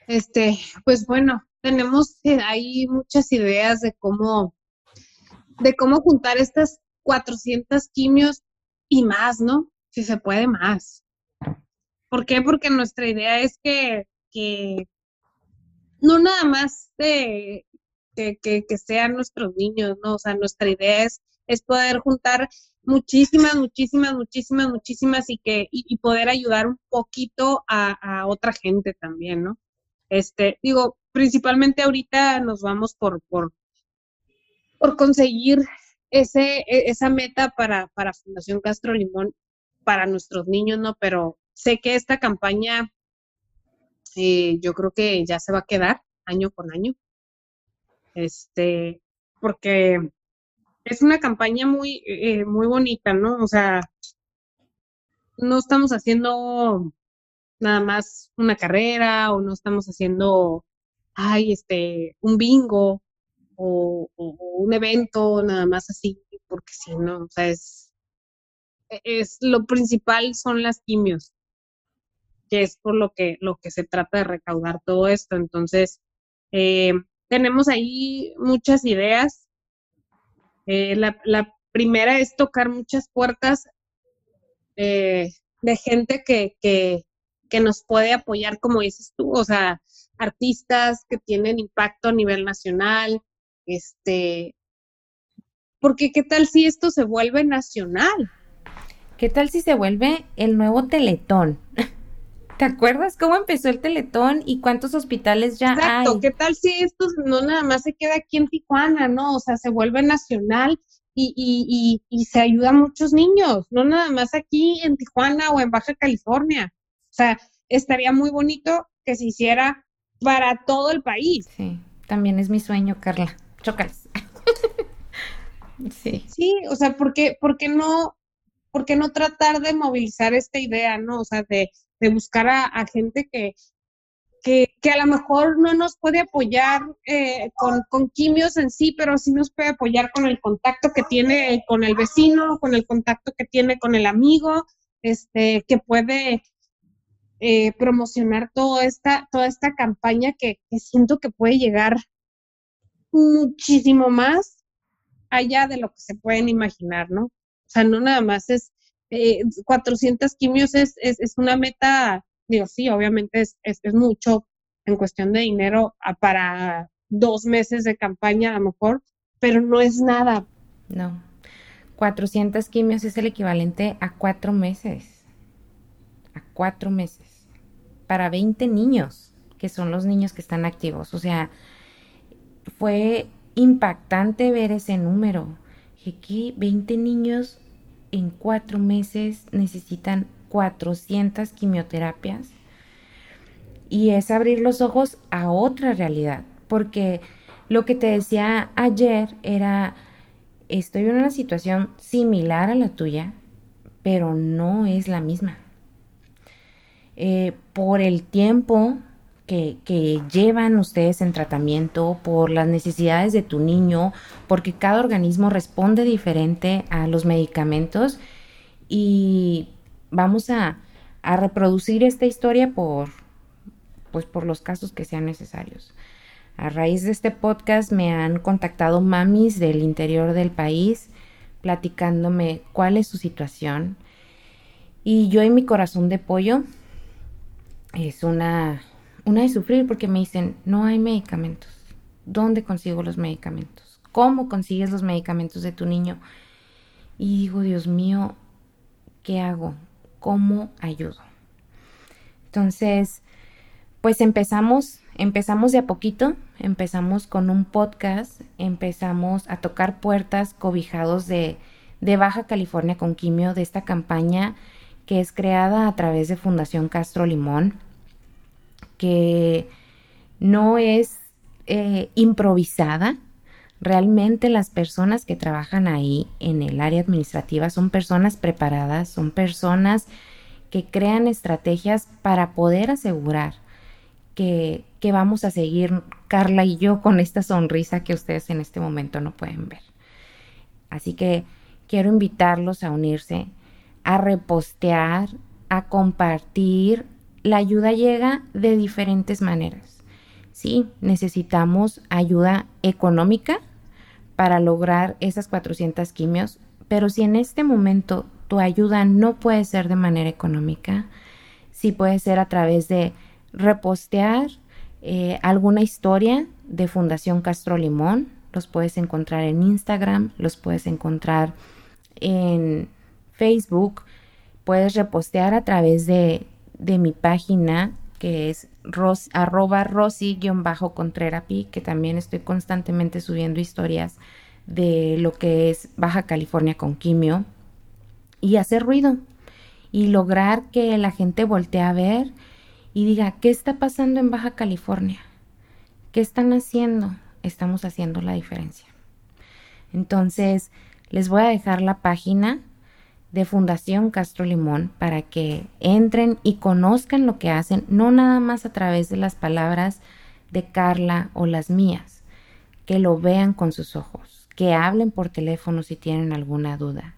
este, pues bueno, tenemos eh, ahí muchas ideas de cómo, de cómo juntar estas 400 quimios y más, ¿no? Si se puede más. ¿Por qué? Porque nuestra idea es que, que no nada más de, que, que, sean nuestros niños, ¿no? O sea, nuestra idea es, es poder juntar muchísimas, muchísimas, muchísimas, muchísimas y que y, poder ayudar un poquito a, otra gente también, ¿no? Este, digo, principalmente ahorita nos vamos por, por, por conseguir ese, e, esa meta para, para Fundación Castro Limón para nuestros niños, ¿no? Pero sé que esta campaña eh, yo creo que ya se va a quedar año con año. Este, porque es una campaña muy, eh, muy bonita, ¿no? O sea, no estamos haciendo nada más una carrera o no estamos haciendo, ay, este, un bingo o, un evento nada más así, porque si no, o sea, es, es lo principal son las quimios, que es por lo que, lo que se trata de recaudar todo esto. Entonces, eh, tenemos ahí muchas ideas. Eh, la, primera es tocar muchas puertas eh, de gente que, que, que nos puede apoyar, como dices tú, o sea, artistas que tienen impacto a nivel nacional, este, porque qué tal si esto se vuelve nacional? ¿Qué tal si se vuelve el nuevo Teletón? ¿Te acuerdas cómo empezó el Teletón y cuántos hospitales ya Exacto. ¿Qué tal si esto no nada más se queda aquí en Tijuana, no? O sea, se vuelve nacional y, y, y, y se ayuda a muchos niños, no nada más aquí en Tijuana o en Baja California. O sea, estaría muy bonito que se hiciera para todo el país. Sí, también es mi sueño, Carla. Chocas. sí. Sí, o sea, ¿por qué, por qué no, por qué no tratar de movilizar esta idea, no? O sea, de, de buscar a, gente que, que, que, a lo mejor no nos puede apoyar eh, con, con, quimios en sí, pero sí nos puede apoyar con el contacto que tiene con el vecino, con el contacto que tiene con el amigo, este, que puede eh, promocionar toda esta, toda esta campaña que, siento que puede llegar muchísimo más allá de lo que se pueden imaginar, ¿no? O sea, no nada más es eh, 400 quimios es, es, una meta, digo, sí, obviamente es, es, mucho en cuestión de dinero para dos meses de campaña a lo mejor, pero no es nada. No, 400 quimios es el equivalente a cuatro meses, a cuatro meses para 20 niños, que son los niños que están activos. O sea, fue impactante ver ese número. Que 20 niños en cuatro meses necesitan 400 quimioterapias. Y es abrir los ojos a otra realidad, porque lo que te decía ayer era, estoy en una situación similar a la tuya, pero no es la misma. Eh, por el tiempo que, llevan ustedes en tratamiento, por las necesidades de tu niño, porque cada organismo responde diferente a los medicamentos y vamos a, a reproducir esta historia por, pues por los casos que sean necesarios. A raíz de este podcast me han contactado mamis del interior del país platicándome cuál es su situación. Y yo en mi corazón de pollo es una, una de sufrir porque me dicen, no hay medicamentos. ¿Dónde consigo los medicamentos? ¿Cómo consigues los medicamentos de tu niño? Y digo, Dios mío, ¿qué hago? ¿Cómo ayudo? Entonces, pues empezamos, empezamos de a poquito, empezamos con un podcast, empezamos a tocar puertas cobijados de, de Baja California con Quimio, de esta campaña que es creada a través de Fundación Castro Limón, que no es eh, improvisada. Realmente las personas que trabajan ahí en el área administrativa son personas preparadas, son personas que crean estrategias para poder asegurar que, que vamos a seguir Carla y yo con esta sonrisa que ustedes en este momento no pueden ver. Así que quiero invitarlos a unirse a repostear, a compartir. La ayuda llega de diferentes maneras. Sí, necesitamos ayuda económica para lograr esas 400 quimios, pero si en este momento tu ayuda no puede ser de manera económica, sí puede ser a través de repostear eh, alguna historia de Fundación Castro Limón. Los puedes encontrar en Instagram, los puedes encontrar en Facebook, puedes repostear a través de, mi página que es ros, arroba rosy-contrerapi, que también estoy constantemente subiendo historias de lo que es Baja California con quimio y hacer ruido y lograr que la gente voltee a ver y diga, ¿qué está pasando en Baja California? ¿Qué están haciendo? Estamos haciendo la diferencia. Entonces, les voy a dejar la página de Fundación Castro Limón para que entren y conozcan lo que hacen, no nada más a través de las palabras de Carla o las mías, que lo vean con sus ojos, que hablen por teléfono si tienen alguna duda.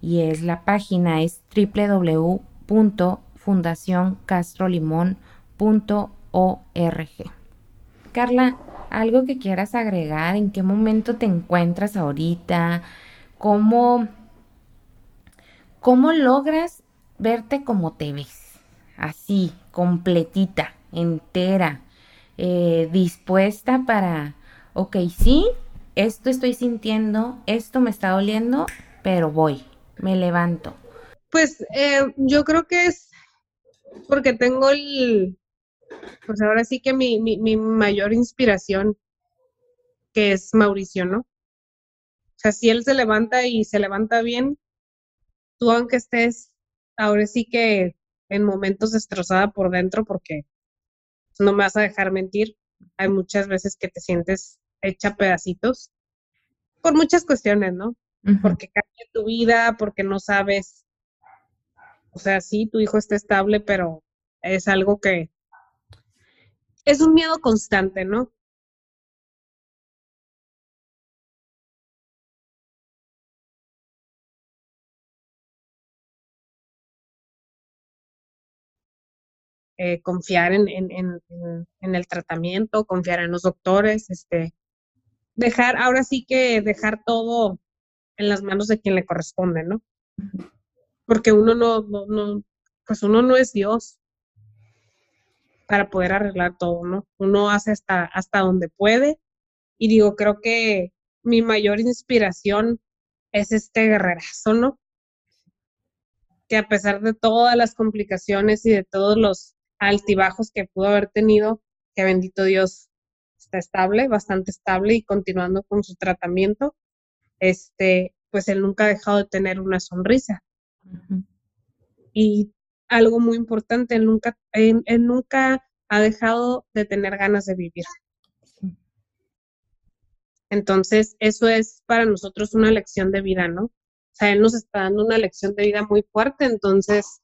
Y es la página es www.fundacioncastrolimón.org. Carla, algo que quieras agregar, en qué momento te encuentras ahorita, cómo ¿Cómo logras verte como te ves? Así, completita, entera, eh, dispuesta para, ok, sí, esto estoy sintiendo, esto me está doliendo, pero voy, me levanto. Pues eh, yo creo que es porque tengo el, pues ahora sí que mi, mayor inspiración, que es Mauricio, ¿no? O sea, si él se levanta y se levanta bien, tú aunque estés ahora sí que en momentos destrozada por dentro, porque no me vas a dejar mentir, hay muchas veces que te sientes hecha pedacitos por muchas cuestiones, ¿no? Porque cambia tu vida, porque no sabes, o sea, sí, tu hijo está estable, pero es algo que es un miedo constante, ¿no? Eh, confiar en, el tratamiento, confiar en los doctores, este, dejar, ahora sí que dejar todo en las manos de quien le corresponde, ¿no? Porque uno no, no, pues uno no es Dios para poder arreglar todo, ¿no? Uno hace hasta, hasta donde puede y digo, creo que mi mayor inspiración es este guerrerazo, ¿no? Que a pesar de todas las complicaciones y de todos los altibajos que pudo haber tenido, que bendito Dios está estable, bastante estable y continuando con su tratamiento, este, pues él nunca ha dejado de tener una sonrisa. Y algo muy importante, él nunca, él, nunca ha dejado de tener ganas de vivir. Entonces, eso es para nosotros una lección de vida, ¿no? O sea, él nos está dando una lección de vida muy fuerte, entonces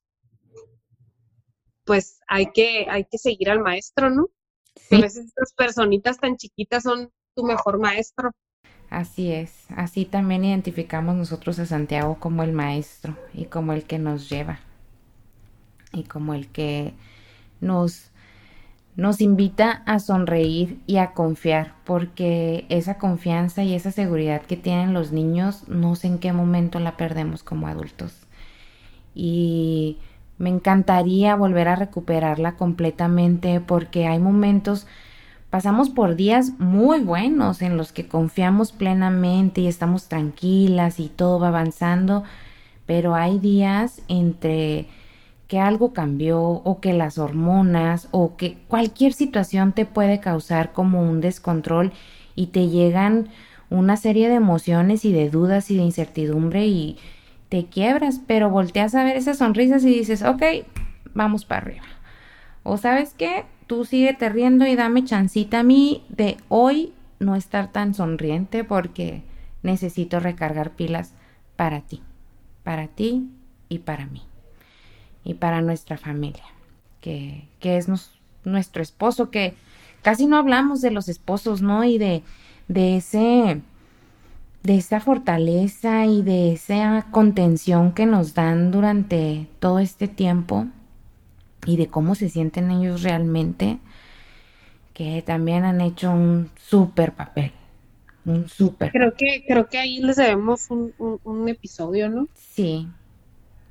pues hay que, hay que seguir al maestro, ¿no? A veces estas personitas tan chiquitas son tu mejor maestro. Así es, así también identificamos nosotros a Santiago como el maestro y como el que nos lleva y como el que nos, nos invita a sonreír y a confiar, porque esa confianza y esa seguridad que tienen los niños no sé en qué momento la perdemos como adultos. Y Me encantaría volver a recuperarla completamente porque hay momentos, pasamos por días muy buenos en los que confiamos plenamente y estamos tranquilas y todo va avanzando, pero hay días entre que algo cambió o que las hormonas o que cualquier situación te puede causar como un descontrol y te llegan una serie de emociones y de dudas y de incertidumbre y te quiebras, pero volteas a ver esas sonrisas y dices, ok, vamos para arriba. O sabes qué, tú síguete riendo y dame chancita a mí de hoy no estar tan sonriente porque necesito recargar pilas para ti, para ti y para mí y para nuestra familia, que, que es nuestro esposo, que casi no hablamos de los esposos, ¿no? Y de, de ese de esa fortaleza y de esa contención que nos dan durante todo este tiempo y de cómo se sienten ellos realmente, que también han hecho un súper papel, un súper. Creo que, creo que ahí les debemos un, un episodio, ¿no? Sí,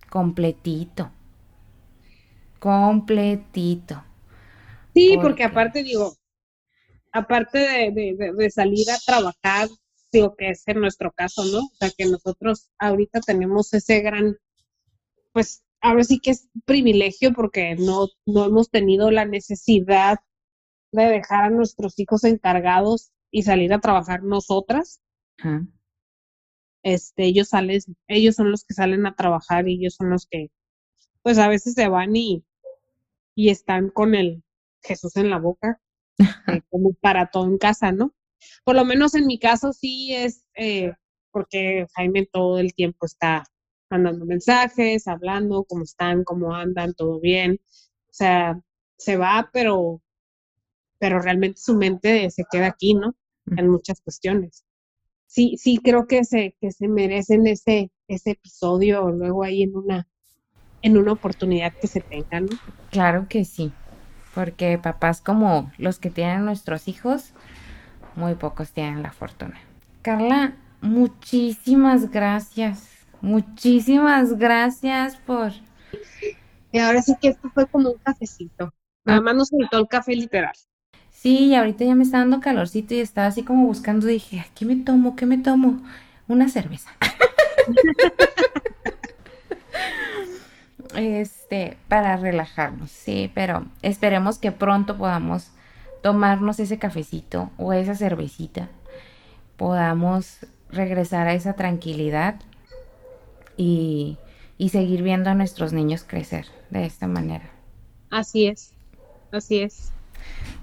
completito completito. Sí, porque, aparte digo, aparte de, salir a trabajar, digo que es en nuestro caso, ¿no? O sea, que nosotros ahorita tenemos ese gran, pues ahora sí que es privilegio porque no, no hemos tenido la necesidad de dejar a nuestros hijos encargados y salir a trabajar nosotras. Este, ellos salen, ellos son los que salen a trabajar y ellos son los que, pues a veces se van y, y están con el Jesús en la boca, eh, como para todo en casa, ¿no? Por lo menos en mi caso sí es eh, porque Jaime todo el tiempo está mandando mensajes, hablando, cómo están, cómo andan, todo bien. O sea, se va, pero, pero realmente su mente se queda aquí, ¿no? En muchas cuestiones. Sí, sí creo que se, que se merecen ese, ese episodio luego ahí en una, en una oportunidad que se tenga, ¿no? Claro que sí, porque papás como los que tienen nuestros hijos, muy pocos tienen la fortuna. Carla, muchísimas gracias, muchísimas gracias por... Y ahora sí que esto fue como un cafecito. Nada más nos gritó el café literal. Sí, y ahorita ya me está dando calorcito y estaba así como buscando, dije, ¿qué me tomo? ¿Qué me tomo? Una cerveza. este, para relajarnos, sí, pero esperemos que pronto podamos tomarnos ese cafecito o esa cervecita, podamos regresar a esa tranquilidad y, y seguir viendo a nuestros niños crecer de esta manera. Así es, así es.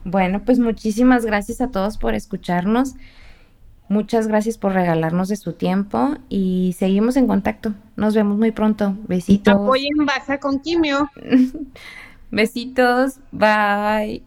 Bueno, pues muchísimas gracias a todos por escucharnos. Muchas gracias por regalarnos de su tiempo y seguimos en contacto. Nos vemos muy pronto. Besitos. Apoyen Baja con Quimio. Besitos. Bye.